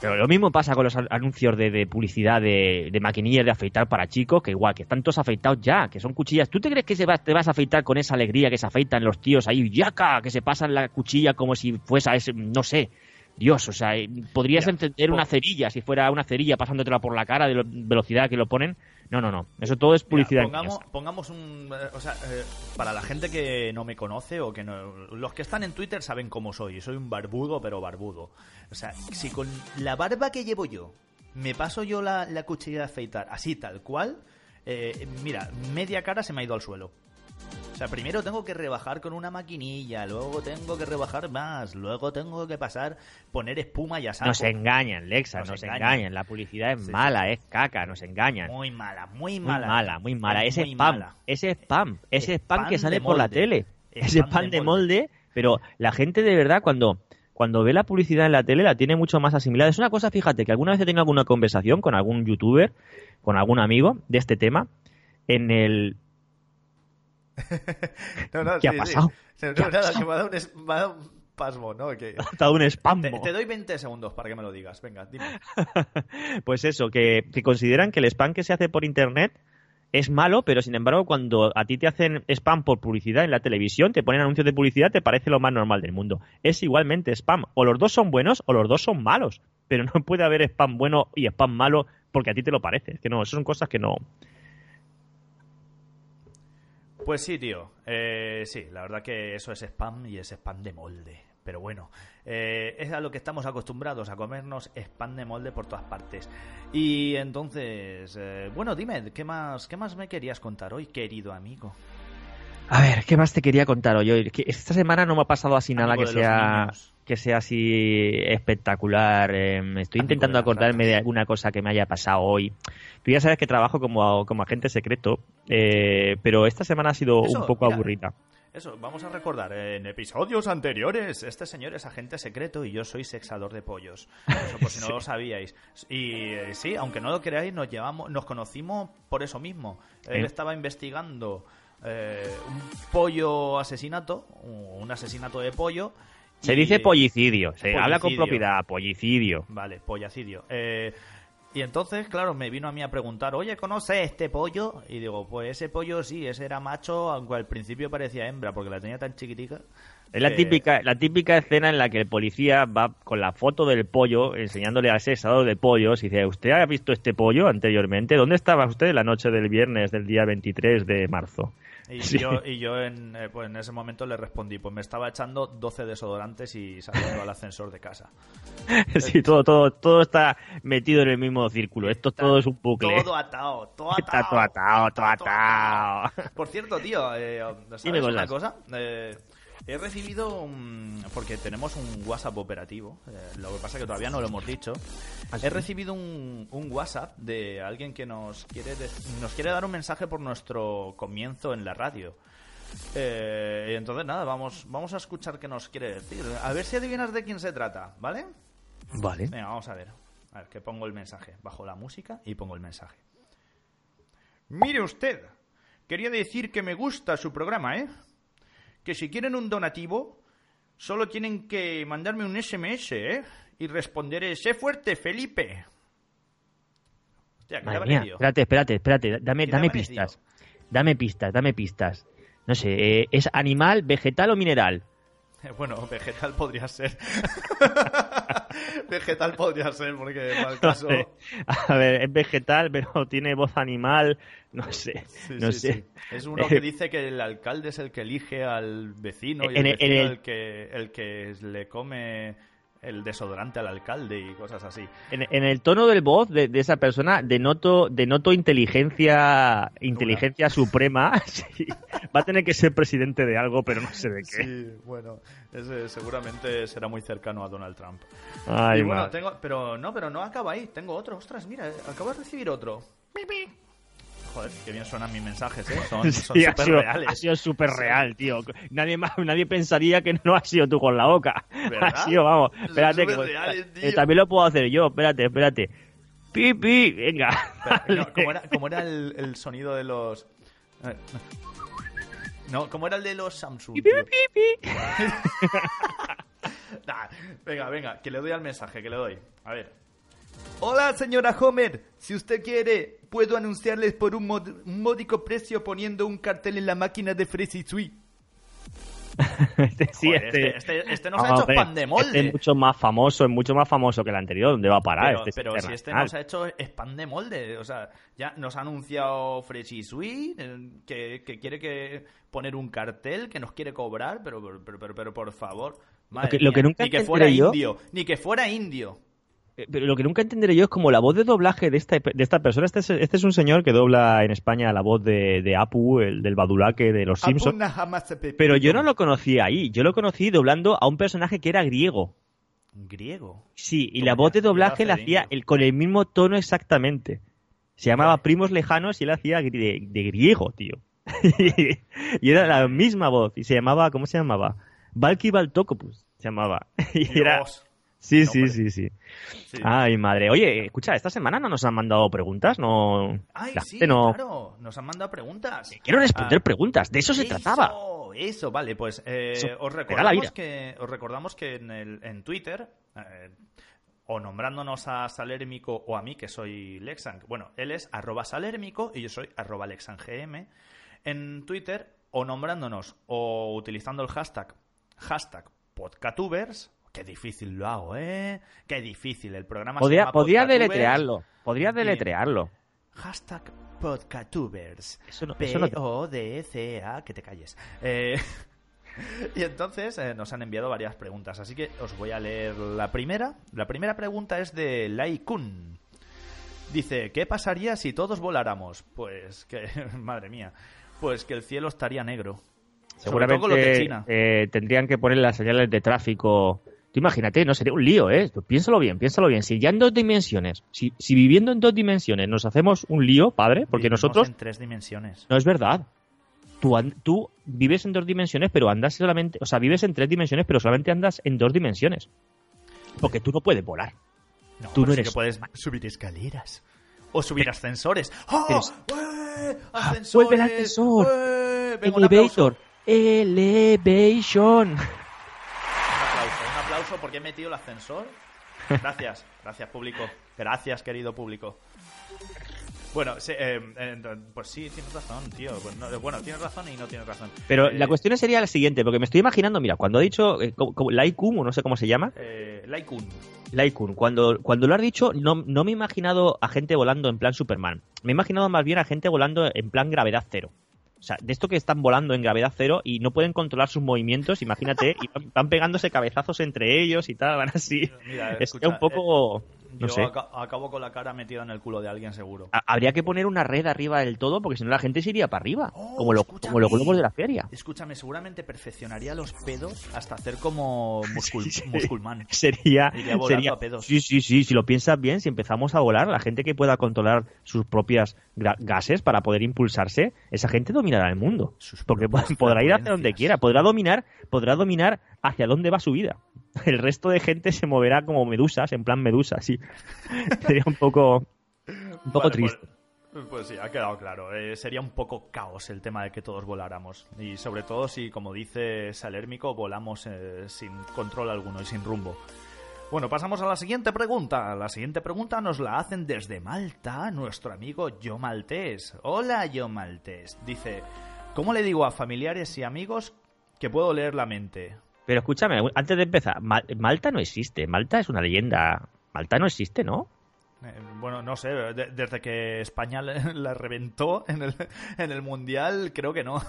Speaker 2: Pero lo mismo pasa con los an- anuncios de, de publicidad de, de maquinillas de afeitar para chicos, que igual, que están todos afeitados ya, que son cuchillas. ¿Tú te crees que se va- te vas a afeitar con esa alegría que se afeitan los tíos ahí, yaca, que se pasan la cuchilla como si fuese, ese, no sé, Dios, o sea, eh, podrías
Speaker 1: Ya,
Speaker 2: entender una cerilla, si fuera una cerilla pasándotela por la cara de la velocidad que lo ponen. No, no, no, eso todo es publicidad.
Speaker 1: Mira, pongamos, pongamos un. eh, o sea, eh, para la gente que no me conoce o que no. Los que están en Twitter saben cómo soy. Soy un barbudo, pero barbudo. O sea, si con la barba que llevo yo me paso yo la, la cuchilla de afeitar así tal cual, eh, mira, media cara se me ha ido al suelo. O sea, primero tengo que rebajar con una maquinilla, luego tengo que rebajar más, luego tengo que pasar, poner espuma y a saco.
Speaker 2: Nos engañan, Lexa,
Speaker 1: Nos
Speaker 2: nos,
Speaker 1: engañan.
Speaker 2: engañan. La publicidad es
Speaker 1: Sí,
Speaker 2: mala, es caca, nos engañan.
Speaker 1: Muy mala, muy
Speaker 2: Muy
Speaker 1: mala.
Speaker 2: mala, muy mala.
Speaker 1: Es muy
Speaker 2: spam,
Speaker 1: mala.
Speaker 2: ese spam, ese spam
Speaker 1: Spam
Speaker 2: que sale por la tele.
Speaker 1: Spam de
Speaker 2: spam de
Speaker 1: molde.
Speaker 2: molde, pero la gente de verdad cuando cuando ve la publicidad en la tele la tiene mucho más asimilada. Es una cosa, fíjate, que alguna vez he tenido alguna conversación con algún youtuber, con algún amigo de este tema, en el... [laughs]
Speaker 1: No, no,
Speaker 2: ¿Qué ha
Speaker 1: sí, sí.
Speaker 2: pasado?
Speaker 1: No,
Speaker 2: ¿Qué ha
Speaker 1: nada,
Speaker 2: pasado?
Speaker 1: que me ha dado un, me ha dado un pasmo, ¿no? Que... [laughs]
Speaker 2: ha dado un spam.
Speaker 1: Te, te doy 20 segundos para que me lo digas. Venga, dime. [laughs]
Speaker 2: Pues eso, que, que consideran que el spam que se hace por internet es malo, pero sin embargo cuando a ti te hacen spam por publicidad en la televisión, te ponen anuncios de publicidad, te parece lo más normal del mundo. Es igualmente spam. O los dos son buenos o los dos son malos. Pero no puede haber spam bueno y spam malo porque a ti te lo parece. Es que no, eso son cosas que no,
Speaker 1: Pues sí, tío. Eh, sí, la verdad que eso es spam y es spam de molde. Pero bueno, eh, es a lo que estamos acostumbrados, a comernos spam de molde por todas partes. Y entonces, eh, bueno, dime, ¿qué más, ¿qué más me querías contar hoy, querido amigo?
Speaker 2: A ver, ¿qué más te quería contar hoy? Esta semana no me ha pasado así nada que sea
Speaker 1: niños.
Speaker 2: Que sea así espectacular. Eh, estoy intentando acordarme de alguna cosa que me haya pasado hoy. Tú ya sabes que trabajo como, como agente secreto, eh, pero esta semana ha sido
Speaker 1: Eso,
Speaker 2: un poco
Speaker 1: mira.
Speaker 2: aburrida.
Speaker 1: Eso, vamos a recordar, en episodios anteriores, este señor es agente secreto y yo soy sexador de pollos. Eso por si no [laughs] lo sabíais. Y eh, sí, aunque no lo creáis, nos llevamos, nos conocimos por eso mismo. Él
Speaker 2: ¿Eh?
Speaker 1: estaba investigando eh, un pollo asesinato, un asesinato de pollo.
Speaker 2: Se
Speaker 1: y-
Speaker 2: dice pollicidio, se habla con
Speaker 1: Pollicidio.
Speaker 2: propiedad, pollicidio.
Speaker 1: Vale, pollacidio. Eh, y entonces, claro, me vino a mí a preguntar, oye, ¿conoces este pollo? Y digo, pues ese pollo sí, ese era macho, aunque al principio parecía hembra, porque la tenía tan chiquitica.
Speaker 2: Es la
Speaker 1: que-
Speaker 2: típica, la típica escena en la que el policía va con la foto del pollo enseñándole al sexador de pollos y dice, ¿usted ha visto este pollo anteriormente? ¿Dónde estaba usted la noche del viernes del día 23 de marzo?
Speaker 1: Y [laughs]
Speaker 2: Sí.
Speaker 1: yo, y yo en, eh, pues en ese momento le respondí, pues me estaba echando 12 desodorantes y saliendo al ascensor de casa. [laughs]
Speaker 2: sí, todo, todo, todo está metido en el mismo círculo. Esto
Speaker 1: Está
Speaker 2: todo es un bucle.
Speaker 1: Todo atado, todo atado.
Speaker 2: Está todo atado, todo atado.
Speaker 1: Por cierto, tío, eh, ¿sabes una cosa? Eh, he recibido un... Porque tenemos un WhatsApp operativo, eh, lo que pasa es que todavía no lo hemos dicho.
Speaker 2: ¿Ah,
Speaker 1: He recibido un, un WhatsApp de alguien que nos quiere, de- nos quiere dar un mensaje por nuestro comienzo en la radio. Eh, entonces, nada, vamos, vamos a escuchar qué nos quiere decir. A ver si adivinas de quién se trata, ¿vale?
Speaker 2: Vale.
Speaker 1: Venga, vamos a ver. A ver, que pongo el mensaje. Bajo la música y pongo el mensaje. Mire usted, quería decir que me gusta su programa, ¿eh? Que si quieren un donativo, solo tienen que mandarme un SMS, ¿eh? Y responderé, sé fuerte, Felipe.
Speaker 2: Espérate, espérate, espérate. Dame,
Speaker 1: ¿Qué te ha
Speaker 2: dame pistas. Dame pistas, dame pistas. No sé, eh, ¿es animal, vegetal o mineral? [laughs]
Speaker 1: Bueno, vegetal podría ser. [laughs] [laughs] vegetal podría ser, porque el [laughs] caso...
Speaker 2: A ver, es vegetal, pero [laughs] tiene voz animal. No sé,
Speaker 1: Sí,
Speaker 2: no
Speaker 1: sí,
Speaker 2: sé.
Speaker 1: sí. Es uno que dice que el alcalde es el que elige al vecino y el
Speaker 2: en
Speaker 1: vecino
Speaker 2: el-
Speaker 1: el que, el que le come el desodorante al alcalde y cosas así.
Speaker 2: En, en el tono del voz de, de esa persona denoto, denoto inteligencia inteligencia suprema. [laughs] [laughs] Sí. Va a tener que ser presidente de algo, pero no sé de qué.
Speaker 1: Sí, bueno, ese seguramente será muy cercano a Donald Trump.
Speaker 2: Ay,
Speaker 1: y bueno, tengo, pero no, pero no acaba ahí. Tengo otro. Ostras, mira, acabo de recibir otro. Pi. Joder, qué bien suenan mis mensajes, ¿eh? [laughs] Son,
Speaker 2: Sí,
Speaker 1: súper reales.
Speaker 2: ha sido súper real, tío. Nadie más, nadie pensaría que no ha sido tú con la boca. [laughs]
Speaker 1: ¿Verdad?
Speaker 2: Ha sido, vamos.
Speaker 1: Son
Speaker 2: Espérate, que, eh, también lo puedo hacer yo. Espérate, espérate. Pi, pi, venga.
Speaker 1: Pero, [laughs] no, ¿cómo, era, cómo era el, el sonido de los... a ver, No, ¿cómo era el de los Samsung?
Speaker 2: Pi, pi,
Speaker 1: tío?
Speaker 2: pi, pi.
Speaker 1: Nah, venga, venga, que le doy al mensaje, que le doy. A ver. Hola, señora Homer. Si usted quiere, puedo anunciarles por un, mod- un módico precio poniendo un cartel en la máquina de Fresh Sweet.
Speaker 2: Este, [laughs] sí,
Speaker 1: Joder,
Speaker 2: este,
Speaker 1: este, este, este nos ha hecho
Speaker 2: Hombre,
Speaker 1: pan de molde.
Speaker 2: Este es mucho más famoso, es mucho más famoso que el anterior. ¿Dónde va a parar?
Speaker 1: pero
Speaker 2: Este es
Speaker 1: pero si este nos ha hecho es pan de molde. O sea, ya nos ha anunciado Freshy Sweet eh, que, que quiere que poner un cartel que nos quiere cobrar, pero, pero, pero, pero, por favor. Madre
Speaker 2: que- lo que nunca
Speaker 1: ni que fuera
Speaker 2: yo-
Speaker 1: indio, ni que fuera indio.
Speaker 2: Eh, Pero lo que nunca entenderé yo es como la voz de doblaje de esta, de esta persona. Este es, este es un señor que dobla en España la voz de, de Apu, el del Badulaque de los Simpsons. Pero yo no lo conocí ahí. Yo lo conocí doblando a un personaje que era griego.
Speaker 1: Griego.
Speaker 2: Sí, y la voz de doblaje la hacía el, con el mismo tono exactamente. Se llamaba
Speaker 1: Vale.
Speaker 2: Primos Lejanos y él hacía de, de griego, tío. [laughs] y era la misma voz. Y se llamaba, ¿cómo se llamaba? Valky Baltokopus se llamaba. [laughs] y era... Sí,
Speaker 1: No,
Speaker 2: sí,
Speaker 1: hombre.
Speaker 2: sí, sí.
Speaker 1: Sí.
Speaker 2: Ay, madre. Oye, escucha, esta semana no nos han mandado preguntas, no.
Speaker 1: Ay,
Speaker 2: la
Speaker 1: sí,
Speaker 2: no.
Speaker 1: claro. Nos han mandado preguntas.
Speaker 2: Quiero responder
Speaker 1: Ah,
Speaker 2: preguntas, de eso se trataba.
Speaker 1: Eso, eso, vale, pues eh,
Speaker 2: Eso,
Speaker 1: os, recordamos que, os recordamos que en, el, en Twitter, eh, o nombrándonos a Salérmico o a mí, que soy Lexan, bueno, él es arroba Salérmico y yo soy arroba LexanGM, en Twitter, o nombrándonos o utilizando el hashtag, hashtag podcatubers, qué difícil lo hago, ¿eh? Qué difícil, el programa se
Speaker 2: Podría,
Speaker 1: llama
Speaker 2: podría deletrearlo. Podría
Speaker 1: Y-
Speaker 2: deletrearlo.
Speaker 1: Hashtag podcatubers.
Speaker 2: Eso no, eso no te-
Speaker 1: P-O-D-C-A, que te calles. Eh, [laughs] y entonces eh, nos han enviado varias preguntas, así que os voy a leer la primera. La primera pregunta es de Lai Kun. Dice, ¿qué pasaría si todos voláramos? Pues que, [laughs] madre mía, pues que el cielo estaría negro. Sobre todo con los de
Speaker 2: Seguramente
Speaker 1: China.
Speaker 2: eh, tendrían que poner las señales de tráfico. Tú imagínate, no sería un lío, ¿eh? Tú piénsalo bien, piénsalo bien. Si ya en dos dimensiones, si, si viviendo en dos dimensiones nos hacemos un lío, padre, porque
Speaker 1: Vivimos
Speaker 2: nosotros
Speaker 1: en tres dimensiones.
Speaker 2: no es verdad. Tú, tú vives en dos dimensiones, pero andas solamente, o sea, vives en tres dimensiones, pero solamente andas en dos dimensiones. Porque tú no puedes volar.
Speaker 1: No,
Speaker 2: Tú no
Speaker 1: pero sí
Speaker 2: eres
Speaker 1: que puedes subir escaleras. O subir ascensores. ¡Oh!
Speaker 2: pero-
Speaker 1: ¡Ué!
Speaker 2: ¡Ah,
Speaker 1: ¡Ascensores!
Speaker 2: vuelve el ascensor!
Speaker 1: ¡Ué! Venga.
Speaker 2: Elevator, elevation.
Speaker 1: Porque he metido el ascensor. Gracias, [laughs] gracias público. Gracias, querido público. Bueno, sí, eh, eh, pues sí, tienes razón, tío. Pues no- bueno, tienes razón y no tienes razón.
Speaker 2: Pero
Speaker 1: Eh,
Speaker 2: la cuestión sería la siguiente, porque me estoy imaginando, mira, cuando ha dicho eh, Laikum, o no sé cómo se llama,
Speaker 1: Eh, Laikun.
Speaker 2: Laikun, cuando, cuando lo has dicho, no, no me he imaginado a gente volando en plan Superman. Me he imaginado más bien a gente volando en plan gravedad cero. O sea, de esto que están volando en gravedad cero y no pueden controlar sus movimientos, imagínate, y van, pegándose cabezazos entre ellos y tal, van así.
Speaker 1: Mira, [laughs]
Speaker 2: Es
Speaker 1: escucha,
Speaker 2: un poco... No
Speaker 1: Yo
Speaker 2: sé.
Speaker 1: aca- acabo con la cara metida en el culo de alguien seguro.
Speaker 2: Ha- Habría que poner una red arriba del todo, porque si no la gente se iría para arriba,
Speaker 1: Oh,
Speaker 2: como, lo- como los globos de la feria.
Speaker 1: Escúchame, seguramente perfeccionaría los pedos hasta hacer como [laughs] muscul
Speaker 2: Sí, sí.
Speaker 1: Musculman.
Speaker 2: sería,
Speaker 1: Iría
Speaker 2: sería
Speaker 1: a pedos.
Speaker 2: sí sí sí si lo piensas bien si empezamos a volar la gente que pueda controlar sus propias gases para poder impulsarse esa gente dominará el mundo
Speaker 1: Sus
Speaker 2: porque [laughs] podrá ir hacia donde quiera podrá dominar podrá dominar hacia dónde va su vida [laughs] el resto de gente se moverá como medusas en plan medusa sí [laughs] sería un poco un poco
Speaker 1: Vale,
Speaker 2: triste
Speaker 1: Pues, pues sí, ha quedado claro. Eh, sería un poco caos el tema de que todos voláramos. Y sobre todo si, como dice Salérmico, volamos eh, sin control alguno y sin rumbo. Bueno, pasamos a la siguiente pregunta. La siguiente pregunta nos la hacen desde Malta nuestro amigo Yo Maltés. Hola, Yo Maltés. Dice, ¿cómo le digo a familiares y amigos que puedo leer la mente?
Speaker 2: Pero escúchame antes de empezar Ma- Malta no existe Malta es una leyenda Malta no existe ¿no?
Speaker 1: Eh, bueno, no sé, de- desde que España [laughs] la reventó en el, en el Mundial, creo que no.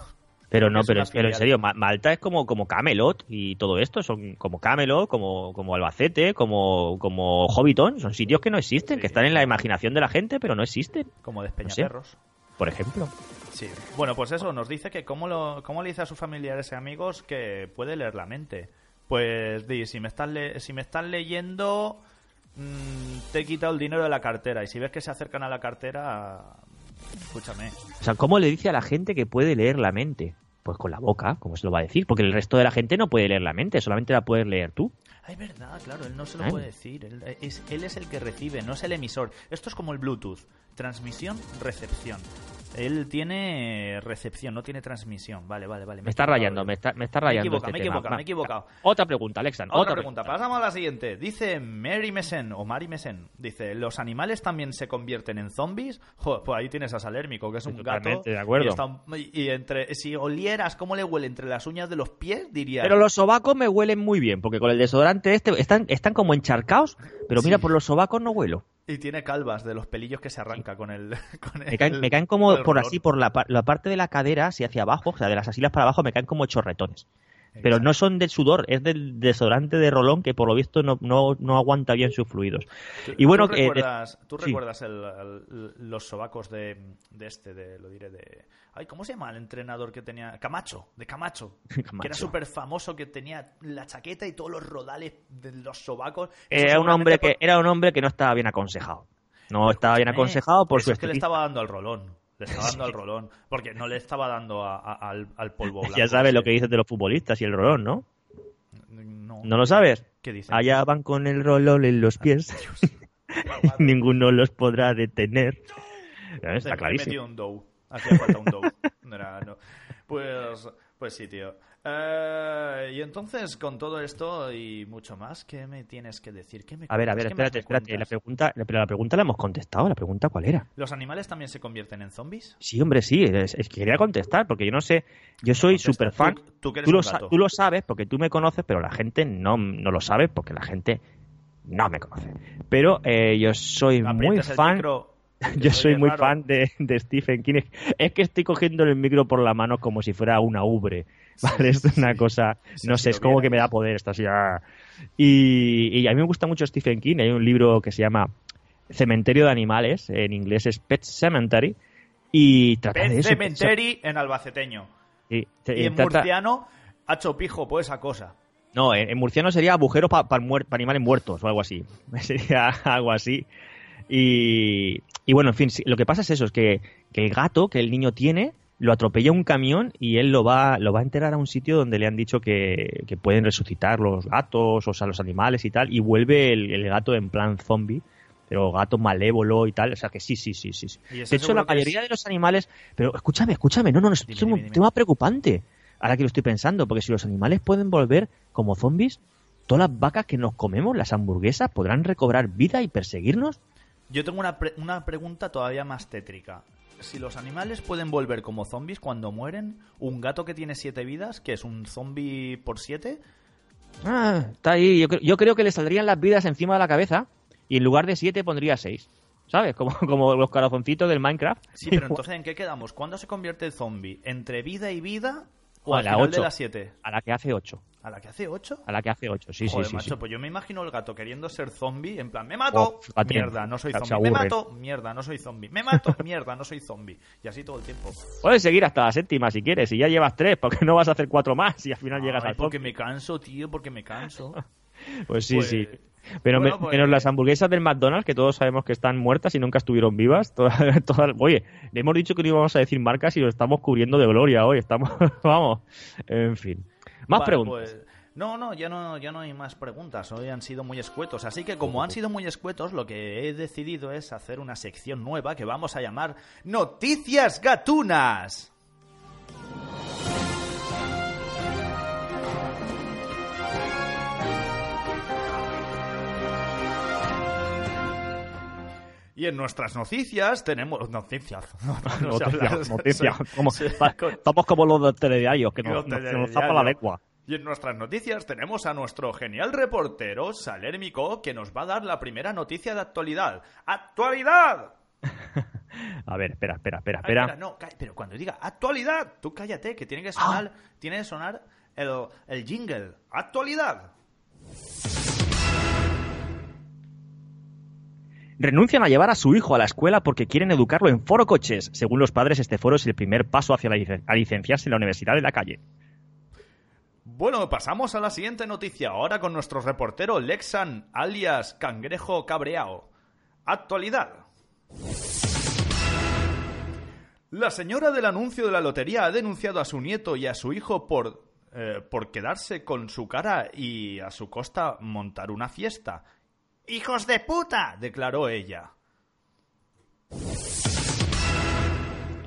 Speaker 2: Pero no, pero, en serio, Ma- Malta es como, como Camelot y todo esto, son como Camelot, como, como Albacete, como, como Hobbiton, son sitios que no existen,
Speaker 1: Sí.
Speaker 2: que están en la imaginación de la gente, pero no existen,
Speaker 1: Como
Speaker 2: sé. Por ejemplo.
Speaker 1: Sí. Bueno, pues eso, nos dice que cómo, lo, cómo le dice a sus familiares y amigos que puede leer la mente. Pues di, si me estás, le- si me están leyendo, mm, te he quitado el dinero de la cartera. Y si ves que se acercan a la cartera, escúchame.
Speaker 2: O sea, ¿cómo le dice a la gente que puede leer la mente? Pues con la boca, como se lo va a decir, porque el resto de la gente no puede leer la mente, solamente la puedes leer tú.
Speaker 1: Ay, verdad, claro, él no se lo
Speaker 2: Ay.
Speaker 1: puede decir. Él es, él es el que recibe, no es el emisor. Esto es como el Bluetooth. Transmisión, recepción. Él tiene recepción, no tiene transmisión. Vale, vale, vale.
Speaker 2: Me está
Speaker 1: he equivocado
Speaker 2: rayando, me está, me está
Speaker 1: Me
Speaker 2: rayando. este
Speaker 1: me he
Speaker 2: tema.
Speaker 1: equivocado, me he equivocado.
Speaker 2: Otra pregunta, Alexan,
Speaker 1: Otra,
Speaker 2: otra,
Speaker 1: pregunta. Pasamos a la siguiente. Dice Mary Mesen o Mari Mesen. Dice, ¿los animales también se convierten en zombies? Joder, pues ahí tienes a Salérmico, que es un gato.
Speaker 2: De acuerdo.
Speaker 1: Y, está entre, si olieras cómo le huele entre las uñas de los pies, dirías...
Speaker 2: Pero los sobacos me huelen muy bien, porque con el desodorante este están, están como encharcados, pero mira,
Speaker 1: Sí.
Speaker 2: por los sobacos no huelo.
Speaker 1: Y tiene calvas de los pelillos que se arranca con el... [laughs] Con
Speaker 2: Me caen,
Speaker 1: el-
Speaker 2: me caen como
Speaker 1: el
Speaker 2: por así, por la, la parte de la cadera, así hacia abajo, o sea, de las asilas para abajo, me caen como chorretones. Pero no son del sudor, es del desodorante de rolón que por lo visto no, no, no aguanta bien sus fluidos.
Speaker 1: ¿Tú-
Speaker 2: Y bueno,
Speaker 1: ¿tú recuerdas, tú
Speaker 2: sí.
Speaker 1: recuerdas el- el- los sobacos de, de este, de, lo diré, de... Ay, ¿cómo se llama el entrenador que tenía? Camacho, de Camacho. [laughs] Que era súper famoso, que tenía la chaqueta y todos los rodales de los sobacos. Eso
Speaker 2: Era un, hombre que,
Speaker 1: por-
Speaker 2: era un hombre que no estaba bien aconsejado. No estaba bien aconsejado por
Speaker 1: eso
Speaker 2: su
Speaker 1: es que le estaba dando al rolón. Le estaba dando al rolón. Porque no le estaba dando a- a- al, al polvo blanco.
Speaker 2: Ya sabes lo que dices de los futbolistas y el rolón, ¿no?
Speaker 1: No,
Speaker 2: ¿No lo sabes?
Speaker 1: ¿Qué dice?
Speaker 2: Allá van con el rolón en los pies. [laughs] [laughs] Ninguno los podrá detener. Está clarísimo.
Speaker 1: metido un dough. Hacía falta un dough. No era- no. Pues, pues sí, tío. Eh, y entonces, con todo esto y mucho más, ¿qué me tienes que decir? ¿Qué me
Speaker 2: A ver, a ver,
Speaker 1: ¿Qué más
Speaker 2: espérate, espérate. La pregunta, la- pero la pregunta la hemos contestado. ¿La pregunta cuál era?
Speaker 1: ¿Los animales también se convierten en zombies?
Speaker 2: Sí, hombre, sí. Es, es que quería contestar porque yo no sé. Yo soy súper fan.
Speaker 1: Tú- tú que eres
Speaker 2: Tú lo, sa- tú lo sabes porque tú me conoces, pero la gente no, no lo sabe porque la gente no me conoce. Pero eh, yo soy muy
Speaker 1: Aprietas el
Speaker 2: fan.
Speaker 1: micro
Speaker 2: Yo soy muy
Speaker 1: raro.
Speaker 2: fan de, de Stephen King. Es que estoy cogiendo el micro por la mano como si fuera una ubre. ¿Vale? Esto es una cosa,
Speaker 1: Si
Speaker 2: no sé, es como que me da poder. Esto así, ah. y, y a mí me gusta mucho Stephen King. Hay un libro que se llama Cementerio de Animales. En inglés es Pet Cemetery. Y trata de
Speaker 1: Pet
Speaker 2: eso.
Speaker 1: Cemetery en albaceteño.
Speaker 2: Sí,
Speaker 1: Y en
Speaker 2: trata-
Speaker 1: murciano, hacho pijo, pues esa cosa.
Speaker 2: No, en, en murciano sería agujero para animales muertos o algo así. [laughs] Sería algo así. Y, y bueno, en fin, lo que pasa es eso, es que, que el gato que el niño tiene lo atropella un camión y él lo va, lo va a enterar a un sitio donde le han dicho que, que pueden resucitar los gatos, o sea, los animales y tal, y vuelve el, el gato en plan zombie, pero gato malévolo y tal, o sea que sí, sí, sí, sí. De hecho, la
Speaker 1: es-
Speaker 2: mayoría de los animales, pero escúchame, escúchame, no, no, no,
Speaker 1: Dime,
Speaker 2: es un
Speaker 1: dime, dime.
Speaker 2: tema preocupante, ahora que lo estoy pensando, porque si los animales pueden volver como zombies, todas las vacas que nos comemos, las hamburguesas, podrán recobrar vida y perseguirnos.
Speaker 1: Yo tengo una, pre- una pregunta todavía más tétrica. Si los animales pueden volver como zombies cuando mueren, un gato que tiene siete vidas, que es un zombie por siete,
Speaker 2: Ah, está ahí. Yo, cre- yo creo que le saldrían las vidas encima de la cabeza y en lugar de siete pondría seis. ¿Sabes? Como, [laughs] como los corazoncitos del Minecraft.
Speaker 1: Sí, pero [laughs] entonces ¿en qué quedamos? ¿Cuándo se convierte el zombie? ¿Entre vida y vida o
Speaker 2: A la
Speaker 1: final de
Speaker 2: ocho.
Speaker 1: las 7?
Speaker 2: A la que hace ocho.
Speaker 1: ¿A la que hace 8?
Speaker 2: A la que hace ocho, sí,
Speaker 1: Joder,
Speaker 2: sí, sí,
Speaker 1: macho,
Speaker 2: sí.
Speaker 1: pues yo me imagino el gato queriendo ser zombie, en plan, me mato,
Speaker 2: Oh,
Speaker 1: mierda, no soy zombie, me mato, mierda, no soy zombie, me mato, [laughs] mierda, no soy zombie. Y así todo el tiempo.
Speaker 2: Puedes seguir hasta la séptima si quieres. Y ya llevas tres, porque no vas a hacer cuatro más y al final llegas
Speaker 1: Ay,
Speaker 2: al
Speaker 1: porque
Speaker 2: top.
Speaker 1: me canso, tío, porque me canso. [laughs]
Speaker 2: Pues sí,
Speaker 1: Pues-
Speaker 2: sí. Pero
Speaker 1: bueno,
Speaker 2: me-
Speaker 1: pues-
Speaker 2: menos las hamburguesas del McDonald's, que todos sabemos que están muertas y nunca estuvieron vivas. [laughs] Todas, todas- oye, le hemos dicho que no íbamos a decir marcas y lo estamos cubriendo de gloria hoy. Estamos, [laughs] vamos, en fin. Más
Speaker 1: Vale,
Speaker 2: preguntas.
Speaker 1: pues- no, no, ya no, ya no hay más preguntas. Hoy han sido muy escuetos. Así que como han sido muy escuetos, lo que he decidido es hacer una sección nueva que vamos a llamar Noticias Gatunas. Y en nuestras noticias tenemos noticias. [laughs] No.
Speaker 2: Noticias, noticias. Como- Estamos como los de telediarios, que nos, nos- que nos la lengua.
Speaker 1: Y en nuestras noticias tenemos a nuestro genial reportero Salérmico que nos va a dar la primera noticia de actualidad. ¡Actualidad! [laughs]
Speaker 2: A ver, espera, espera, espera,
Speaker 1: Ay,
Speaker 2: espera.
Speaker 1: espera, no, ca- pero cuando diga actualidad, tú cállate, que tiene que sonar,
Speaker 2: Ah.
Speaker 1: tiene que sonar el, el jingle. ¡Actualidad!
Speaker 2: Renuncian a llevar a su hijo a la escuela porque quieren educarlo en foro coches. Según los padres, este foro es el primer paso hacia la licenciarse en la universidad de la calle.
Speaker 1: Bueno, pasamos a la siguiente noticia, ahora con nuestro reportero Lexan, alias Cangrejo Cabreao. Actualidad. La señora del anuncio de la lotería ha denunciado a su nieto y a su hijo por, eh, por quedarse con su cara y a su costa montar una fiesta. ¡Hijos de puta! declaró ella.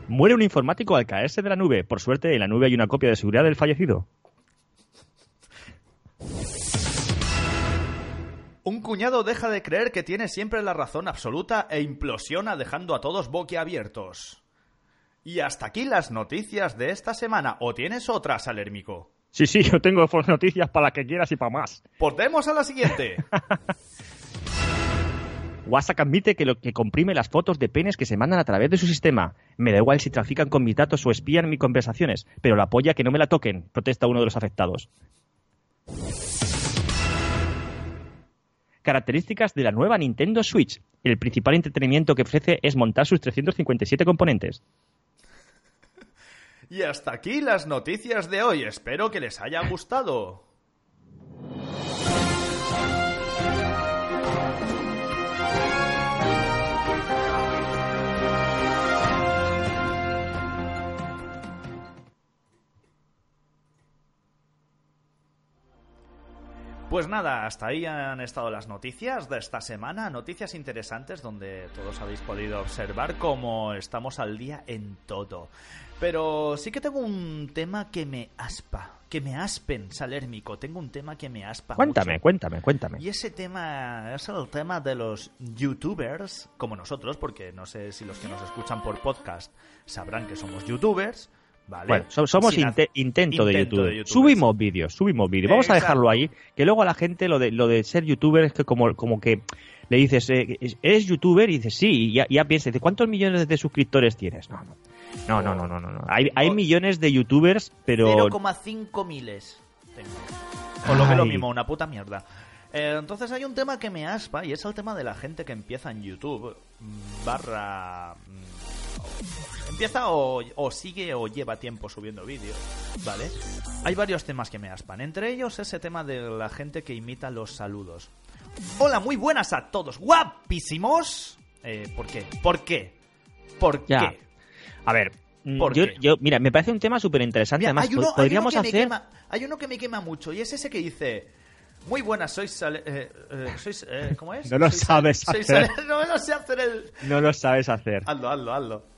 Speaker 2: Muere un informático al caerse de la nube. Por suerte, en la nube hay una copia de seguridad del fallecido.
Speaker 1: Un cuñado deja de creer que tiene siempre la razón absoluta e implosiona dejando a todos boquiabiertos. Y hasta aquí las noticias de esta semana. ¿O tienes otras, Alérmico?
Speaker 2: Sí, sí, yo tengo [laughs] noticias para las que quieras y para más.
Speaker 1: Portemos a la siguiente. [laughs]
Speaker 2: WhatsApp admite que lo que comprime las fotos de penes que se mandan a través de su sistema. Me da igual si trafican con mis datos o espían mis conversaciones, pero la polla que no me la toquen, protesta uno de los afectados. Características de la nueva Nintendo Switch. El principal entretenimiento que ofrece es montar sus 357 componentes.
Speaker 1: y hasta aquí las noticias de hoy. Espero que les haya gustado. Pues nada, hasta ahí han estado las noticias de esta semana, noticias interesantes donde todos habéis podido observar cómo estamos al día en todo. Pero sí que tengo un tema que me aspa, que me aspen, Salérmico, tengo un tema que me aspa.
Speaker 2: Cuéntame,
Speaker 1: mucho.
Speaker 2: cuéntame, cuéntame.
Speaker 1: Y ese tema es el tema de los youtubers, como nosotros, porque no sé si los que nos escuchan por podcast sabrán que somos youtubers, ¿vale?
Speaker 2: Bueno, so- somos intento, de, YouTube.
Speaker 1: de.
Speaker 2: Subimos vídeos, subimos vídeos. Vamos a dejarlo ahí. Que luego a la gente lo de, lo de ser youtuber es que como, como que le dices, eh, ¿eres youtuber? Y dices, sí, y ya, ya piensas, ¿cuántos millones de suscriptores tienes? No, no. No, no, no, no, no. Hay, hay millones de youtubers, pero...
Speaker 1: 0,5 miles. Tengo. O lo que lo mismo, una puta mierda. Eh, entonces hay un tema que me aspa y es el tema de la gente que empieza en YouTube mm, barra... Empieza o, o sigue o lleva tiempo subiendo vídeos, ¿vale? Hay varios temas que me aspan. Entre ellos ese tema de la gente que imita los saludos. Hola, muy buenas a todos. ¡Guapísimos! Eh, ¿Por qué? ¿Por qué? ¿Por
Speaker 2: Ya.
Speaker 1: qué?
Speaker 2: A ver, mm,
Speaker 1: ¿Por
Speaker 2: yo,
Speaker 1: qué?
Speaker 2: yo- mira, me parece un tema súper interesante. Además,
Speaker 1: hay, uno,
Speaker 2: po- podríamos
Speaker 1: hay uno que
Speaker 2: hacer...
Speaker 1: me quema, hay uno que me quema mucho y es ese que dice muy buenas sois Sale- eh, eh, sois eh, ¿cómo es?
Speaker 2: No lo sabes hacer.
Speaker 1: Sale- [laughs] no lo sé hacer el
Speaker 2: No lo sabes hacer.
Speaker 1: hazlo hazlo hazlo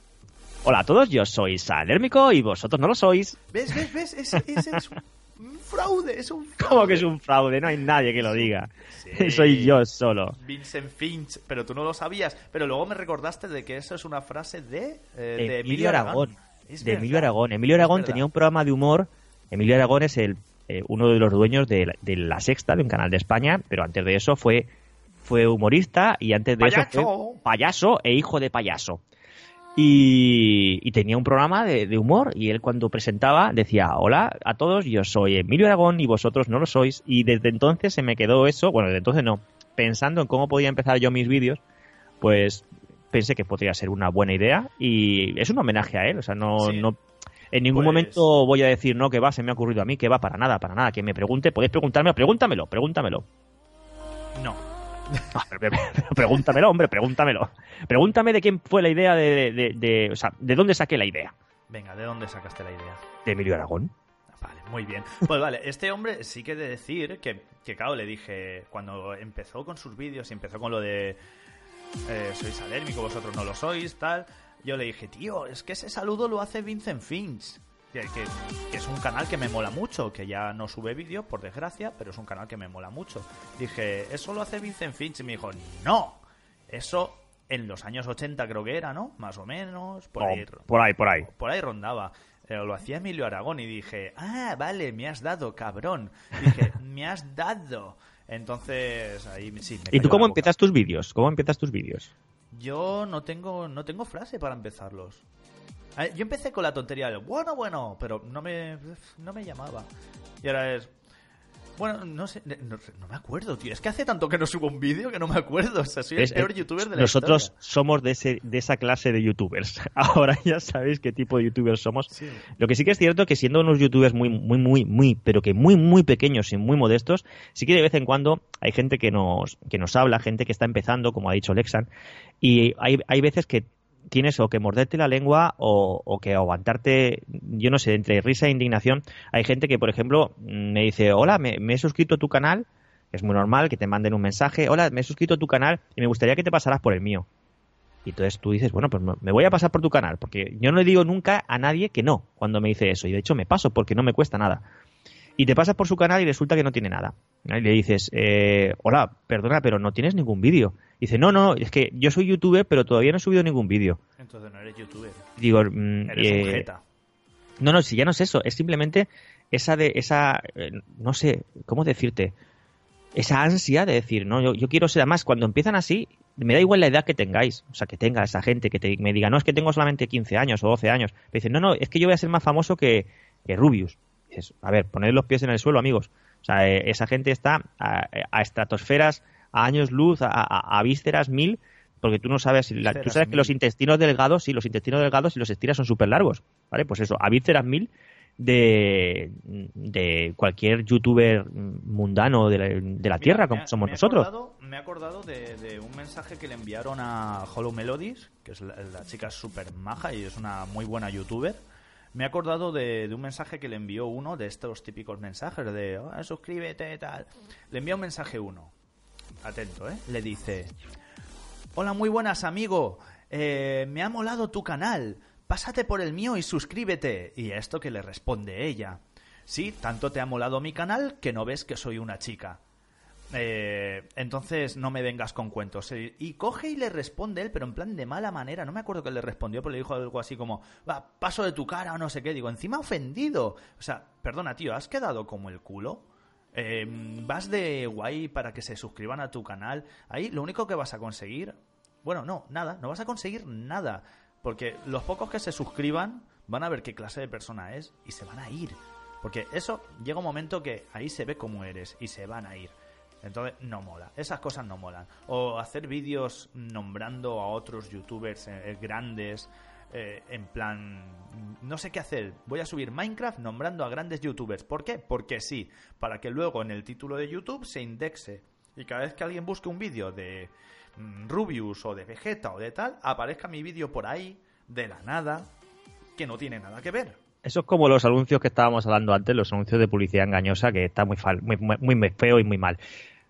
Speaker 2: Hola a todos, yo soy Salérmico y vosotros no lo sois.
Speaker 1: ves ves ves ese, ese es un fraude es un fraude. [laughs]
Speaker 2: ¿Cómo que es un fraude? No hay nadie que lo diga.
Speaker 1: Sí. [laughs]
Speaker 2: Soy yo solo.
Speaker 1: Vincent Finch pero tú no lo sabías pero luego me recordaste de que eso es una frase de, eh, de
Speaker 2: Emilio Aragón. De
Speaker 1: verdad.
Speaker 2: Emilio Aragón. Emilio Aragón tenía un programa de humor. Emilio Aragón es el eh, uno de los dueños de la, de La Sexta, de un canal de España, pero antes de eso fue, fue humorista y antes de eso fue payaso e hijo de payaso. Y, y tenía un programa de, de humor y él cuando presentaba decía, hola a todos, yo soy Emilio Aragón y vosotros no lo sois. Y desde entonces se me quedó eso, bueno, desde entonces no, pensando en cómo podía empezar yo mis vídeos, pues pensé que podría ser una buena idea y es un homenaje a él, o sea, no,
Speaker 1: Sí.
Speaker 2: no en ningún
Speaker 1: Pues-
Speaker 2: momento voy a decir no que va, se me ha ocurrido a mí, que va para nada, para nada, que me pregunte, podéis preguntármelo, pregúntamelo, pregúntamelo.
Speaker 1: no
Speaker 2: Pregúntamelo, hombre, pregúntamelo. Pregúntame de quién fue la idea de, de- de- o sea, de dónde saqué la idea.
Speaker 1: venga ¿de dónde sacaste la idea?
Speaker 2: De Emilio Aragón.
Speaker 1: Vale, muy bien. Pues vale, este hombre sí que de decir que, que claro, le dije, cuando empezó con sus vídeos y empezó con lo de eh, sois alérmico, vosotros no lo sois, tal, yo le dije, tío, es que ese saludo lo hace Vincent Finch. Que, que- que es un canal que me mola mucho, que ya no sube vídeos, por desgracia, pero es un canal que me mola mucho. Dije, ¿eso lo hace Vincent Finch? Y me dijo, no, eso en los años 80 creo que era, ¿no? Más o menos, por
Speaker 2: Oh,
Speaker 1: ahí
Speaker 2: por ahí, por ahí.
Speaker 1: por ahí rondaba. Eh, lo hacía Emilio Aragón y dije, ah, vale, me has dado, cabrón. Dije, [laughs] me has dado. Entonces, ahí sí. me
Speaker 2: ¿Y tú cómo empiezas tus vídeos? ¿Cómo empiezas tus vídeos?
Speaker 1: Yo no tengo, no tengo frase para empezarlos. Eh, Yo empecé con la tontería de, bueno, bueno, pero no me, no me llamaba. Y ahora es, bueno, no sé, no, no me acuerdo, tío. Es que hace tanto que no subo un vídeo que no me acuerdo. O sea, soy el
Speaker 2: Es-
Speaker 1: peor youtuber de la
Speaker 2: Nosotros
Speaker 1: historia.
Speaker 2: somos de, ese, de esa clase de youtubers. [laughs] Ahora ya sabéis qué tipo de youtubers somos.
Speaker 1: Sí.
Speaker 2: Lo que sí que es cierto que siendo unos youtubers muy, muy, muy, muy, pero que muy, muy pequeños y muy modestos, sí que de vez en cuando hay gente que nos, que nos habla, gente que está empezando, como ha dicho Lexan, y hay, hay veces que tienes o que morderte la lengua o, que aguantarte, yo no sé, entre risa e indignación. Hay gente que, por ejemplo, me dice, hola, me, me he suscrito a tu canal, es muy normal que te manden un mensaje, hola, me he suscrito a tu canal y me gustaría que te pasaras por el mío. Y entonces tú dices, bueno, pues me voy a pasar por tu canal, porque yo no le digo nunca a nadie que no cuando me dice eso. Y de hecho me paso porque no me cuesta nada. Y te pasas por su canal y resulta que no tiene nada. Y le dices, eh, hola, perdona, pero no tienes ningún vídeo. Y dice, no, no, es que yo soy youtuber, pero todavía no he subido ningún vídeo.
Speaker 1: Entonces no eres youtuber.
Speaker 2: Digo, mm,
Speaker 1: Eres un
Speaker 2: eh,
Speaker 1: jeta.
Speaker 2: no, no, si ya no es eso, es simplemente esa de esa eh, no sé, ¿cómo decirte? Esa ansia de decir, no, yo, yo quiero ser además cuando empiezan así, me da igual la edad que tengáis, o sea, que tenga esa gente que te, me diga, "No, es que tengo solamente 15 años o 12 años." Me dicen, "No, no, es que yo voy a ser más famoso que, que Rubius." Dices, a ver, poned los pies en el suelo, amigos. O sea, eh, esa gente está a, a estratosferas, a años luz, a, a, a vísceras mil, porque tú no sabes, si la- tú sabes que los intestinos delgados, sí, los intestinos delgados, si los estiras son súper largos, ¿vale? Pues eso, a vísceras mil de, de cualquier youtuber mundano de la, de la Tierra,
Speaker 1: Mira,
Speaker 2: como
Speaker 1: ha-
Speaker 2: somos
Speaker 1: me
Speaker 2: nosotros.
Speaker 1: acordado- me he acordado de, de un mensaje que le enviaron a Hollow Melodies, que es la, la chica súper maja y es una muy buena youtuber. Me he acordado de, de un mensaje que le envió uno de estos típicos mensajes de "Ah, suscríbete, tal. Le envía un mensaje uno. Atento, ¿eh? Le dice: Hola, muy buenas, amigo. Eh, me ha molado tu canal. Pásate por el mío y suscríbete. Y a esto que le responde ella. Sí, tanto te ha molado mi canal que no ves que soy una chica. Eh, entonces no me vengas con cuentos. Eh, Y coge y le responde él, pero en plan de mala manera. No me acuerdo que le respondió, pero le dijo algo así como, va, paso de tu cara o no sé qué. Digo, encima ofendido. O sea, perdona, tío, ¿has quedado como el culo? Eh, vas de guay para que se suscriban a tu canal. Ahí lo único que vas a conseguir, bueno, no, nada, no vas a conseguir nada. Porque los pocos que se suscriban van a ver qué clase de persona es y se van a ir. Porque eso llega un momento que ahí se ve cómo eres y se van a ir. Entonces no mola, esas cosas no molan. O hacer vídeos nombrando a otros youtubers eh, grandes, eh, en plan, no sé qué hacer, voy a subir Minecraft nombrando a grandes youtubers. ¿Por qué? Porque sí, para que luego en el título de YouTube se indexe. Y cada vez que alguien busque un vídeo de mm, Rubius o de Vegeta o de tal, aparezca mi vídeo por ahí, de la nada, que no tiene nada que ver.
Speaker 2: Eso es como los anuncios que estábamos hablando antes, los anuncios de publicidad engañosa, que está muy, muy, feo y muy mal.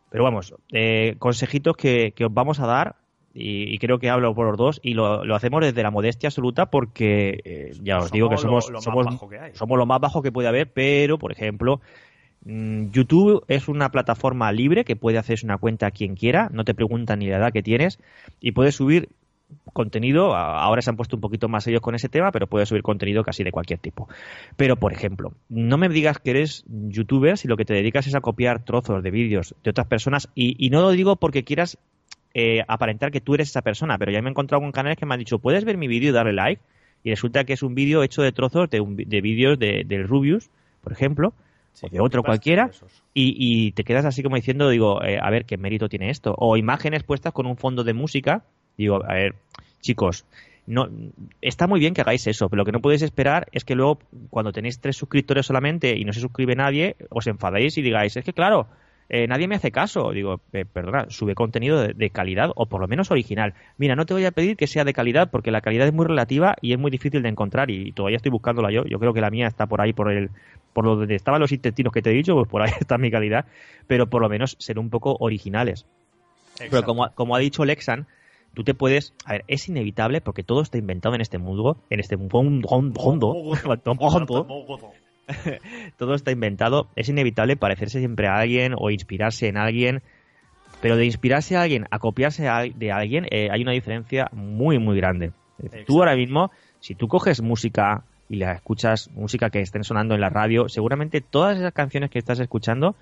Speaker 2: Pero vamos, eh, consejitos que, os vamos a dar y, creo que hablo por los dos y lo, hacemos desde la modestia absoluta porque eh, ya os digo que somos lo, somos, somos lo más bajo que puede haber, pero por ejemplo mm, YouTube es una plataforma libre que puede hacerse una cuenta a quien quiera, no te preguntan ni la edad que tienes y puedes subir contenido, ahora se han puesto un poquito más ellos con ese tema, pero puedes subir contenido casi de cualquier tipo. Pero, por ejemplo, no me digas que eres youtuber si lo que te dedicas es a copiar trozos de vídeos de otras personas, y, no lo digo porque quieras eh, aparentar que tú eres esa persona, pero ya me he encontrado con canales que me han dicho, ¿puedes ver mi vídeo y darle like? Y resulta que es un vídeo hecho de trozos de, de vídeos de, del Rubius, por ejemplo, o de otro cualquiera, y, te quedas así como diciendo, digo, eh, a ver, ¿qué mérito tiene esto? O imágenes puestas con un fondo de música Digo, a ver, chicos, no está muy bien que hagáis eso, pero lo que no podéis esperar es que luego, cuando tenéis tres suscriptores solamente y no se suscribe nadie, os enfadéis y digáis, es que claro, eh, nadie me hace caso. Digo, eh, perdona, sube contenido de, calidad o por lo menos original. Mira, no te voy a pedir que sea de calidad porque la calidad es muy relativa y es muy difícil de encontrar y todavía estoy buscándola yo. Yo creo que la mía está por ahí, por el por donde estaban los intestinos que te he dicho, pues por ahí [laughs] está mi calidad, pero por lo menos ser un poco originales. Pero como, como ha dicho Lexan, tú te puedes. A ver, es inevitable porque todo está inventado en este mundo, en este mundo. [laughs] [laughs] todo está inventado. Es inevitable parecerse siempre a alguien o inspirarse en alguien. Pero de inspirarse a alguien a copiarse de alguien eh, hay una diferencia muy, muy grande. Tú ahora mismo, si tú coges música y la escuchas, música que estén sonando en la radio, seguramente todas esas canciones que estás escuchando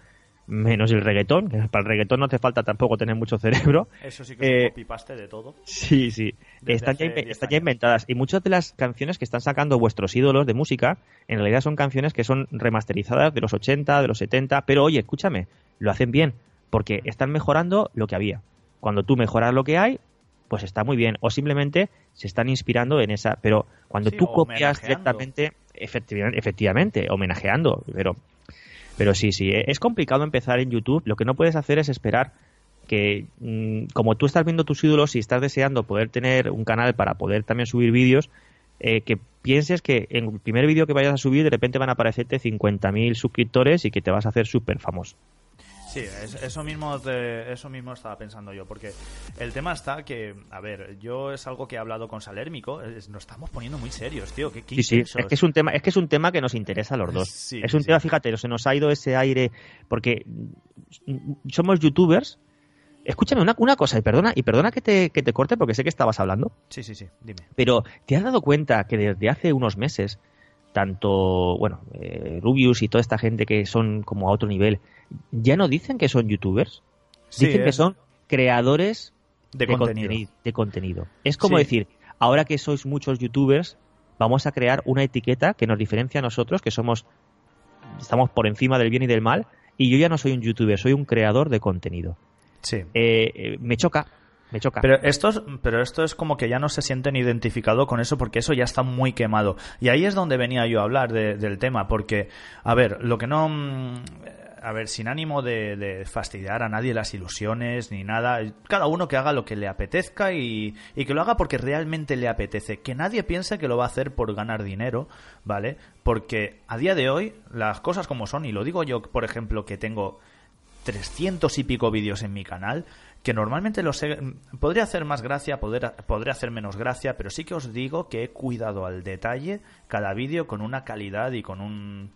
Speaker 2: menos el reggaetón, para el reggaetón no hace falta tampoco tener mucho cerebro.
Speaker 1: Eso sí que es eh, de todo.
Speaker 2: Sí, sí. Están ya, inventadas. Y muchas de las canciones que están sacando vuestros ídolos de música, en realidad son canciones que son remasterizadas de los 80, de los 70, pero oye, escúchame, lo hacen bien, porque están mejorando lo que había. Cuando tú mejoras lo que hay, pues está muy bien. O simplemente se están inspirando en esa. Pero cuando tú copias directamente, efectivamente, efectivamente, homenajeando, pero pero sí, sí, e-, es complicado empezar en YouTube. Lo que no puedes hacer es esperar que, mm, como tú estás viendo tus ídolos y estás deseando poder tener un canal para poder también subir vídeos, eh, que pienses que en el primer vídeo que vayas a subir de repente van a aparecerte 50.000 suscriptores y que te vas a hacer súper famoso.
Speaker 1: Sí, eso mismo eso mismo estaba pensando yo, porque el tema está que, a ver, yo es algo que he hablado con Salérmico, nos estamos poniendo muy serios, tío. ¿qué,
Speaker 2: sí, sí, es que es un tema, es que es un tema que nos interesa a los dos. es un tema, fíjate, se nos ha ido ese aire, porque somos youtubers. Escúchame una, una cosa, y perdona, y perdona que te, que te corte porque sé que estabas hablando.
Speaker 1: Sí, sí, sí, dime.
Speaker 2: Pero, ¿te has dado cuenta que desde hace unos meses tanto, bueno, eh, Rubius y toda esta gente que son como a otro nivel, ya no dicen que son youtubers, dicen que son creadores de, contenido. de contenido. Es como decir, ahora que sois muchos youtubers, vamos a crear una etiqueta que nos diferencia a nosotros, que somos, estamos por encima del bien y del mal, y yo ya no soy un youtuber, soy un creador de contenido.
Speaker 1: Sí.
Speaker 2: Eh, eh, me choca,
Speaker 1: Pero esto, es, pero esto es como que ya no se sienten identificados con eso porque eso ya está muy quemado. Y ahí es donde venía yo a hablar del tema, porque, a ver, lo que no... Mm, a ver, sin ánimo de, fastidiar a nadie las ilusiones ni nada, cada uno que haga lo que le apetezca y, y, que lo haga porque realmente le apetece. Que nadie piense que lo va a hacer por ganar dinero, ¿vale? Porque a día de hoy las cosas como son, y lo digo yo, por ejemplo, que tengo 300 y pico vídeos en mi canal, que normalmente los podría hacer más gracia, poder, podría hacer menos gracia, pero sí que os digo que he cuidado al detalle cada vídeo con una calidad y con un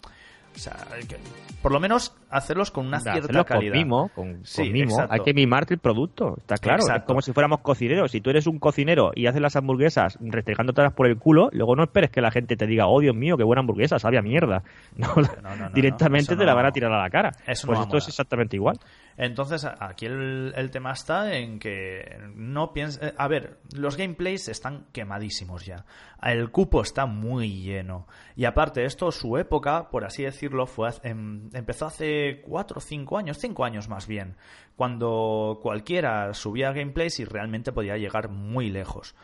Speaker 1: O sea, que- por lo menos hacerlos con una cierta
Speaker 2: hacerlo
Speaker 1: calidad.
Speaker 2: Con mimo, con,
Speaker 1: Sí,
Speaker 2: con mimo. Hay que mimarte el producto, está claro. Es como si fuéramos cocineros. Si tú eres un cocinero y haces las hamburguesas restregándotelas por el culo, luego no esperes que la gente te diga, oh Dios mío, qué buena hamburguesa, sabe a mierda. [laughs] No,
Speaker 1: no, no,
Speaker 2: directamente te la van a tirar a la cara.
Speaker 1: eso
Speaker 2: pues esto es exactamente igual.
Speaker 1: Entonces, aquí el, tema está en que no piensa. A ver, los gameplays están quemadísimos ya. El cupo está muy lleno. Y aparte, esto, su época, por así decirlo, fue em- empezó hace 4 o 5 años, 5 años más bien, cuando cualquiera subía gameplays y realmente podía llegar muy lejos.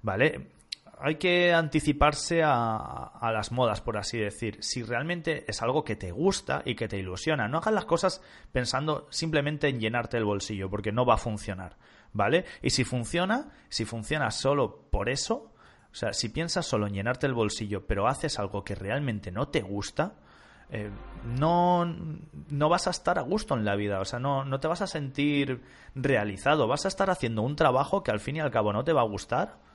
Speaker 1: ¿Vale? Hay que anticiparse a, las modas, por así decir. Si realmente es algo que te gusta y que te ilusiona, no hagas las cosas pensando simplemente en llenarte el bolsillo, porque no va a funcionar, ¿vale? Y si funciona, si funciona solo por eso, o sea, si piensas solo en llenarte el bolsillo, pero haces algo que realmente no te gusta, eh, no, no vas a estar a gusto en la vida, o sea, no, no te vas a sentir realizado, vas a estar haciendo un trabajo que al fin y al cabo no te va a gustar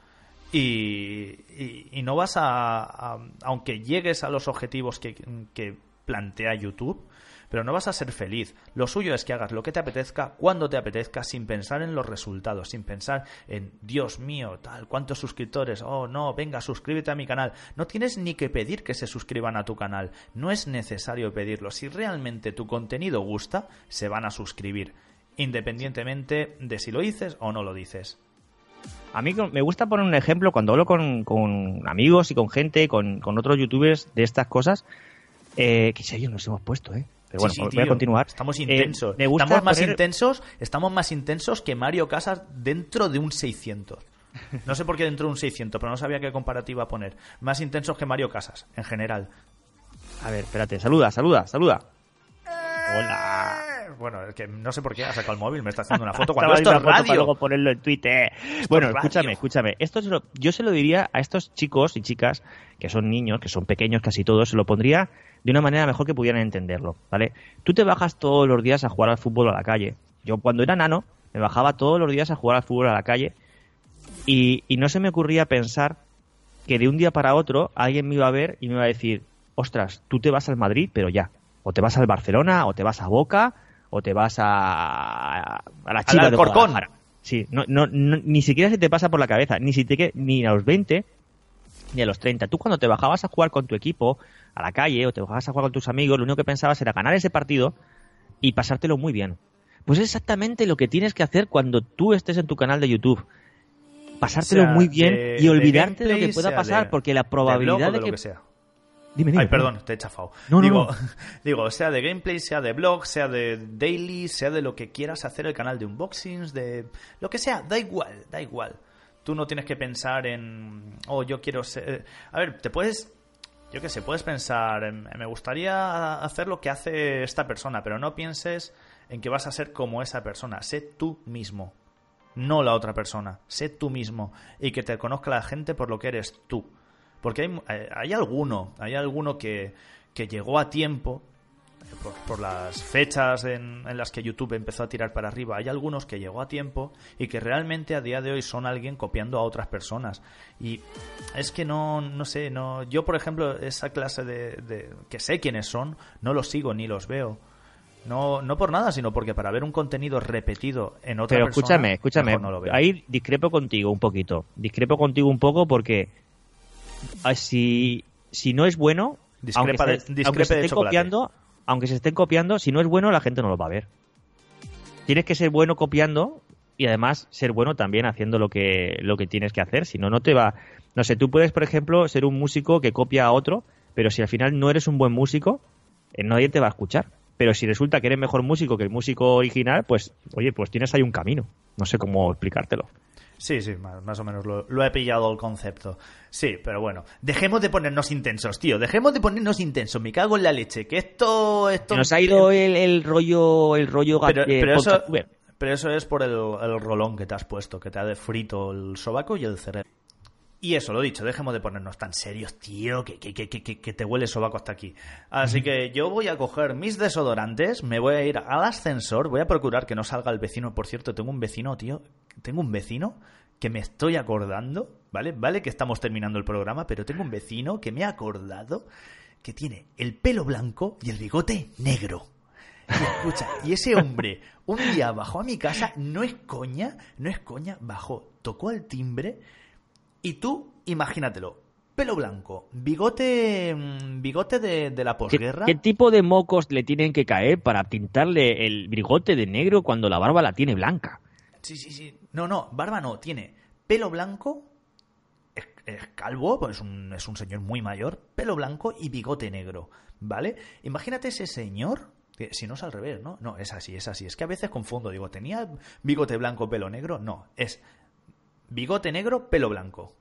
Speaker 1: y, no vas a, a- aunque llegues a los objetivos que, que plantea YouTube, pero no vas a ser feliz. Lo suyo es que hagas lo que te apetezca, cuando te apetezca, sin pensar en los resultados, sin pensar en, Dios mío, tal, cuántos suscriptores, oh no, venga, suscríbete a mi canal. No tienes ni que pedir que se suscriban a tu canal, no es necesario pedirlo. Si realmente tu contenido gusta, se van a suscribir, independientemente de si lo dices o no lo dices.
Speaker 2: A mí me gusta poner un ejemplo cuando hablo con, con amigos y con gente, con, con otros youtubers de estas cosas. Eh, que serio nos hemos puesto, ¿eh? Pero bueno,
Speaker 1: Sí, sí,
Speaker 2: voy a continuar.
Speaker 1: Estamos
Speaker 2: Eh,
Speaker 1: intensos.
Speaker 2: me gusta
Speaker 1: estamos más
Speaker 2: poner-
Speaker 1: intensos, estamos más intensos que Mario Casas dentro de un 600. No sé por qué dentro de un 600, pero no sabía qué comparativa poner. Más intensos que Mario Casas, en general.
Speaker 2: A ver, espérate, saluda, saluda, saluda. Hola.
Speaker 1: Bueno, es que no sé por qué ha sacado el móvil, me está haciendo una foto cuando [laughs] esto es
Speaker 2: foto para
Speaker 1: radio.
Speaker 2: luego ponerlo en Twitter. Bueno,
Speaker 1: es radio.
Speaker 2: escúchame, escúchame. Esto se lo- yo se lo diría a estos chicos y chicas que son niños, que son pequeños casi todos, se lo pondría de una manera mejor que pudieran entenderlo, ¿vale? Tú te bajas todos los días a jugar al fútbol a la calle. Yo cuando era nano me bajaba todos los días a jugar al fútbol a la calle y, y no se me ocurría pensar que de un día para otro alguien me iba a ver y me iba a decir, ostras, tú te vas al Madrid, pero ya. O te vas al Barcelona, o te vas a Boca, o te vas a, a la Chiva de. Guadalajara. Sí, no, no, no- ni siquiera se te pasa por la cabeza, ni, si te, ni a los 20 ni a los 30. Tú cuando te bajabas a jugar con tu equipo a la calle o te bajabas a jugar con tus amigos, lo único que pensabas era ganar ese partido y pasártelo muy bien. Pues es exactamente lo que tienes que hacer cuando tú estés en tu canal de YouTube. Pasártelo
Speaker 1: Sea
Speaker 2: muy bien
Speaker 1: de-
Speaker 2: y
Speaker 1: de
Speaker 2: olvidarte de lo que pueda pasar,
Speaker 1: de-
Speaker 2: porque la probabilidad de, que...
Speaker 1: lo que sea.
Speaker 2: Dime, dime,
Speaker 1: Ay, perdón, te he chafado.
Speaker 2: No,
Speaker 1: digo,
Speaker 2: no. [laughs]
Speaker 1: digo, sea de gameplay, sea de blog, sea de daily, sea de lo que quieras hacer el canal de unboxings, de lo que sea, da igual, da igual. Tú no tienes que pensar en, oh, yo quiero ser... A ver, te puedes, yo qué sé, puedes pensar, en, me gustaría hacer lo que hace esta persona, pero no pienses en que vas a ser como esa persona. Sé tú mismo, no la otra persona. Sé tú mismo y que te conozca la gente por lo que eres tú. Porque hay, eh, hay alguno, hay alguno que, que llegó a tiempo, eh, por, por las fechas en, en las que YouTube empezó a tirar para arriba, hay algunos que llegó a tiempo y que realmente a día de hoy son alguien copiando a otras personas. Y es que no, no sé, no, yo por ejemplo, esa clase de, de- que sé quiénes son, no los sigo ni los veo. No, no por nada, sino porque para ver un contenido repetido en otra
Speaker 2: Pero
Speaker 1: persona,
Speaker 2: escúchame, escúchame.
Speaker 1: no lo veo.
Speaker 2: Ahí discrepo contigo un poquito. Discrepo contigo un poco porque si, si no es bueno,
Speaker 1: Discrepa
Speaker 2: aunque se, aunque se
Speaker 1: de
Speaker 2: esté
Speaker 1: chocolate.
Speaker 2: copiando, aunque se estén copiando, si no es bueno, la gente no lo va a ver. Tienes que ser bueno copiando y además ser bueno también haciendo lo que, lo que tienes que hacer. Si no, no te va. No sé, tú puedes, por ejemplo, ser un músico que copia a otro, pero si al final no eres un buen músico, eh, nadie te va a escuchar. Pero si resulta que eres mejor músico que el músico original, pues, oye, pues tienes ahí un camino. No sé cómo explicártelo.
Speaker 1: Sí, sí, más, más o menos lo, lo he pillado el concepto. Sí, pero bueno, dejemos de ponernos intensos, tío. Dejemos de ponernos intensos. Me cago en la leche. Que esto, esto
Speaker 2: Nos ha ido el, el rollo, el rollo
Speaker 1: Pero,
Speaker 2: eh,
Speaker 1: pero eso,
Speaker 2: podcastuber.
Speaker 1: pero eso es por el, el rolón que te has puesto, que te ha de frito el sobaco y el cerebro. Y eso, lo dicho, dejemos de ponernos tan serios, tío, que, que, que, que, que te huele el sobaco hasta aquí. Así que yo voy a coger mis desodorantes, me voy a ir al ascensor, voy a procurar que no salga el vecino. Por cierto, tengo un vecino, tío, tengo un vecino que me estoy acordando, ¿vale? Vale que estamos terminando el programa, pero tengo un vecino que me ha acordado que tiene el pelo blanco y el bigote negro. Y escucha, y ese hombre un día bajó a mi casa, no es coña, no es coña, bajó, tocó el timbre y tú, imagínatelo, pelo blanco, bigote mm, bigote de, de la
Speaker 2: ¿Qué,
Speaker 1: posguerra.
Speaker 2: qué tipo de mocos le tienen que caer para tintarle el bigote de negro cuando la barba la tiene blanca?
Speaker 1: Sí, sí, sí. No, no, barba no, tiene pelo blanco, es, es calvo, pues es un, es un señor muy mayor, pelo blanco y bigote negro, ¿vale? Imagínate ese señor, que si no es al revés, ¿no? No, es así, es así. Es que a veces confundo, digo, ¿tenía bigote blanco, pelo negro? No, es bigote negro, pelo blanco.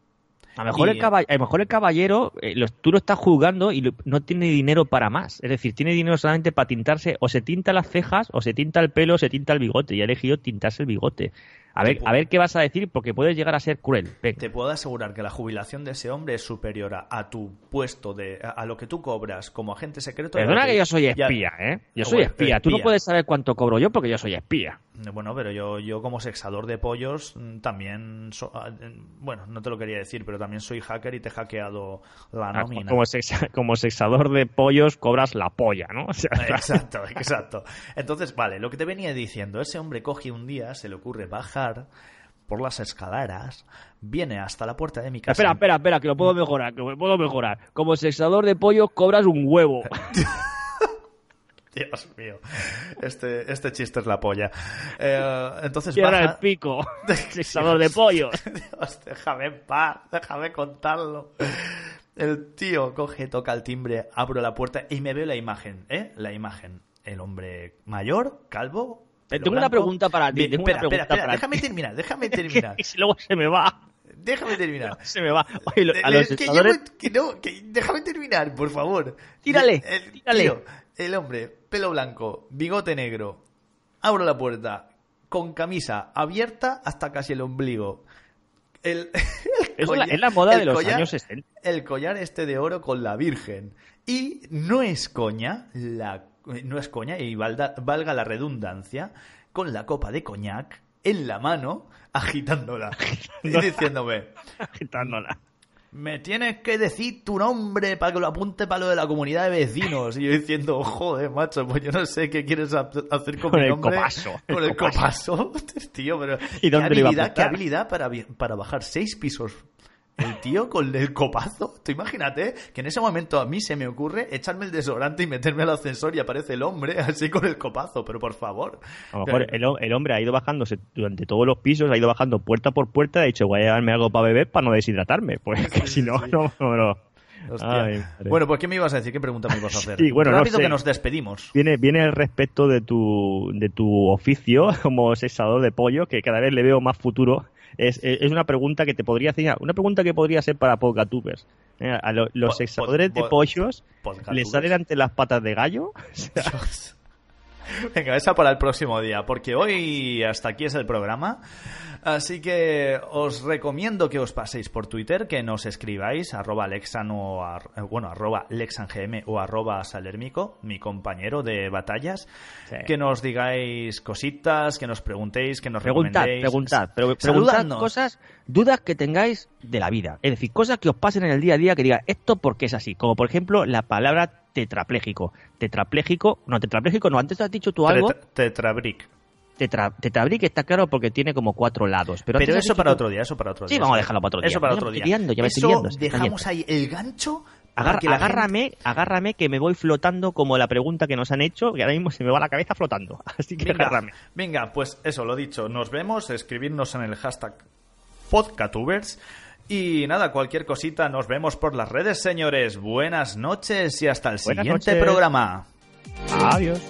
Speaker 2: A lo mejor,
Speaker 1: Y-
Speaker 2: el, caball- a lo mejor el caballero, eh, lo- tú lo estás jugando y lo- no tiene dinero para más. Es decir, tiene dinero solamente para tintarse, o se tinta las cejas, o se tinta el pelo, o se tinta el bigote. Y ha elegido tintarse el bigote. A ver, a ver qué vas a decir, porque puedes llegar a ser cruel. Venga.
Speaker 1: Te puedo asegurar que la jubilación de ese hombre es superior a, a tu puesto, de, a, a lo que tú cobras como agente secreto.
Speaker 2: Perdona que yo soy
Speaker 1: ya-
Speaker 2: espía, ¿eh? Yo soy
Speaker 1: bueno,
Speaker 2: espía. Tú no puedes saber cuánto cobro yo porque yo soy espía.
Speaker 1: Bueno, pero yo, yo como sexador de pollos mm, también... so- ah, eh, bueno, no te lo quería decir, pero también soy hacker y te he hackeado la
Speaker 2: Ah,
Speaker 1: nómina.
Speaker 2: Como, sexa- como sexador de pollos cobras la polla, ¿no? [laughs] O sea,
Speaker 1: Exacto, [laughs] exacto. Entonces, vale, lo que te venía diciendo, ese hombre coge un día, se le ocurre bajar por las escaleras, viene hasta la puerta de mi casa.
Speaker 2: Espera, espera, espera, que lo puedo mejorar, que lo puedo mejorar. Como sexador de pollos cobras un huevo. [laughs]
Speaker 1: Dios mío, este, este chiste es la polla. Eh, entonces
Speaker 2: el
Speaker 1: baja...
Speaker 2: pico. [laughs] [laughs] Sexador de pollos.
Speaker 1: Dios, déjame en paz, déjame contarlo. El tío coge, toca el timbre, abro la puerta y me veo la imagen, ¿eh? La imagen. El hombre mayor, calvo.
Speaker 2: Tengo una pregunta para ti,
Speaker 1: Bien, espera, espera, espera, déjame
Speaker 2: ti.
Speaker 1: terminar, déjame [laughs] terminar. [laughs]
Speaker 2: Y si luego se me va.
Speaker 1: déjame terminar.
Speaker 2: Se me va. Oye, lo- a
Speaker 1: Le-
Speaker 2: los
Speaker 1: que,
Speaker 2: sexadores...
Speaker 1: llevo- que no, que déjame terminar, por favor.
Speaker 2: Tírale,
Speaker 1: el,
Speaker 2: tírale.
Speaker 1: tío, el hombre, pelo blanco, bigote negro, abro la puerta, con camisa abierta hasta casi el ombligo. El, [laughs] el
Speaker 2: Es la,
Speaker 1: collar-
Speaker 2: es la moda de los
Speaker 1: collar-
Speaker 2: años 60.
Speaker 1: El collar este de oro con la Virgen. Y no es coña, la, no es coña, y valda- valga la redundancia, con la copa de coñac en la mano, agitándola. y diciéndome,
Speaker 2: Agitándola.
Speaker 1: me tienes que decir tu nombre para que lo apunte para lo de la comunidad de vecinos. Y yo diciendo, joder, macho, pues yo no sé qué quieres ha- hacer con,
Speaker 2: Con
Speaker 1: mi
Speaker 2: el
Speaker 1: nombre.
Speaker 2: copazo,
Speaker 1: Con
Speaker 2: el
Speaker 1: el copazo. [laughs] Tío, pero
Speaker 2: ¿Y
Speaker 1: qué
Speaker 2: dónde le iba a
Speaker 1: habilidad, qué habilidad para, para bajar seis pisos. El tío con el copazo. Tú imagínate que en ese momento a mí se me ocurre echarme el desodorante y meterme al ascensor y aparece el hombre así con el copazo. Pero por favor.
Speaker 2: A lo mejor el, ho- el hombre ha ido bajándose durante todos los pisos, ha ido bajando puerta por puerta, ha dicho, voy a llevarme algo para beber para no deshidratarme. [laughs] Pues que si no,
Speaker 1: sí.
Speaker 2: no, no, no. Ay,
Speaker 1: bueno, pues ¿qué me ibas a decir? ¿Qué pregunta me ibas a hacer?
Speaker 2: Sí, bueno, no
Speaker 1: Rápido
Speaker 2: sé.
Speaker 1: que nos despedimos.
Speaker 2: Viene, viene el respecto de tu, de tu oficio [laughs] como sexador de pollo, que cada vez le veo más futuro. Es, es una pregunta que te podría hacer, una pregunta que podría ser para podcatubers. Eh, A lo- los
Speaker 1: po-
Speaker 2: de pollos les salen ante las patas de gallo. [laughs] O sea,
Speaker 1: Venga, esa para el próximo día, porque hoy hasta aquí es el programa. Así que os recomiendo que os paséis por Twitter, que nos escribáis, arroba Lexan o, ar- eh, bueno, arroba LexanGM o arroba Salermico, mi compañero de batallas,
Speaker 2: Sí.
Speaker 1: que nos digáis cositas, que nos preguntéis, que nos
Speaker 2: Preguntad,
Speaker 1: recomendéis.
Speaker 2: preguntad, pero preguntad cosas, dudas que tengáis de la vida. Es decir, cosas que os pasen en el día a día que diga esto porque es así. Como por ejemplo la palabra tetrapléjico. Tetrapléjico, no, tetrapléjico no, antes has dicho tú algo.
Speaker 1: Tetra- Tetrabric.
Speaker 2: Tetra, tetrabric está claro porque tiene como cuatro lados. Pero,
Speaker 1: eso para otro día, eso para otro
Speaker 2: Sí,
Speaker 1: día.
Speaker 2: vamos a dejarlo para otro día.
Speaker 1: Eso para otro día.
Speaker 2: liando, ya
Speaker 1: Eso
Speaker 2: liando,
Speaker 1: dejamos ahí el gancho. para
Speaker 2: Agar-
Speaker 1: que la gente-
Speaker 2: agárrame, agárrame que me voy flotando como la pregunta que nos han hecho, que ahora mismo se me va la cabeza flotando. [laughs] Así que
Speaker 1: Venga,
Speaker 2: agárrame.
Speaker 1: venga, pues eso, lo dicho. Nos vemos, escribirnos en el hashtag podcatubers. Y nada, cualquier cosita, nos vemos por las redes, señores. Buenas noches y hasta el
Speaker 2: Buenas
Speaker 1: siguiente
Speaker 2: noches.
Speaker 1: programa.
Speaker 2: Adiós.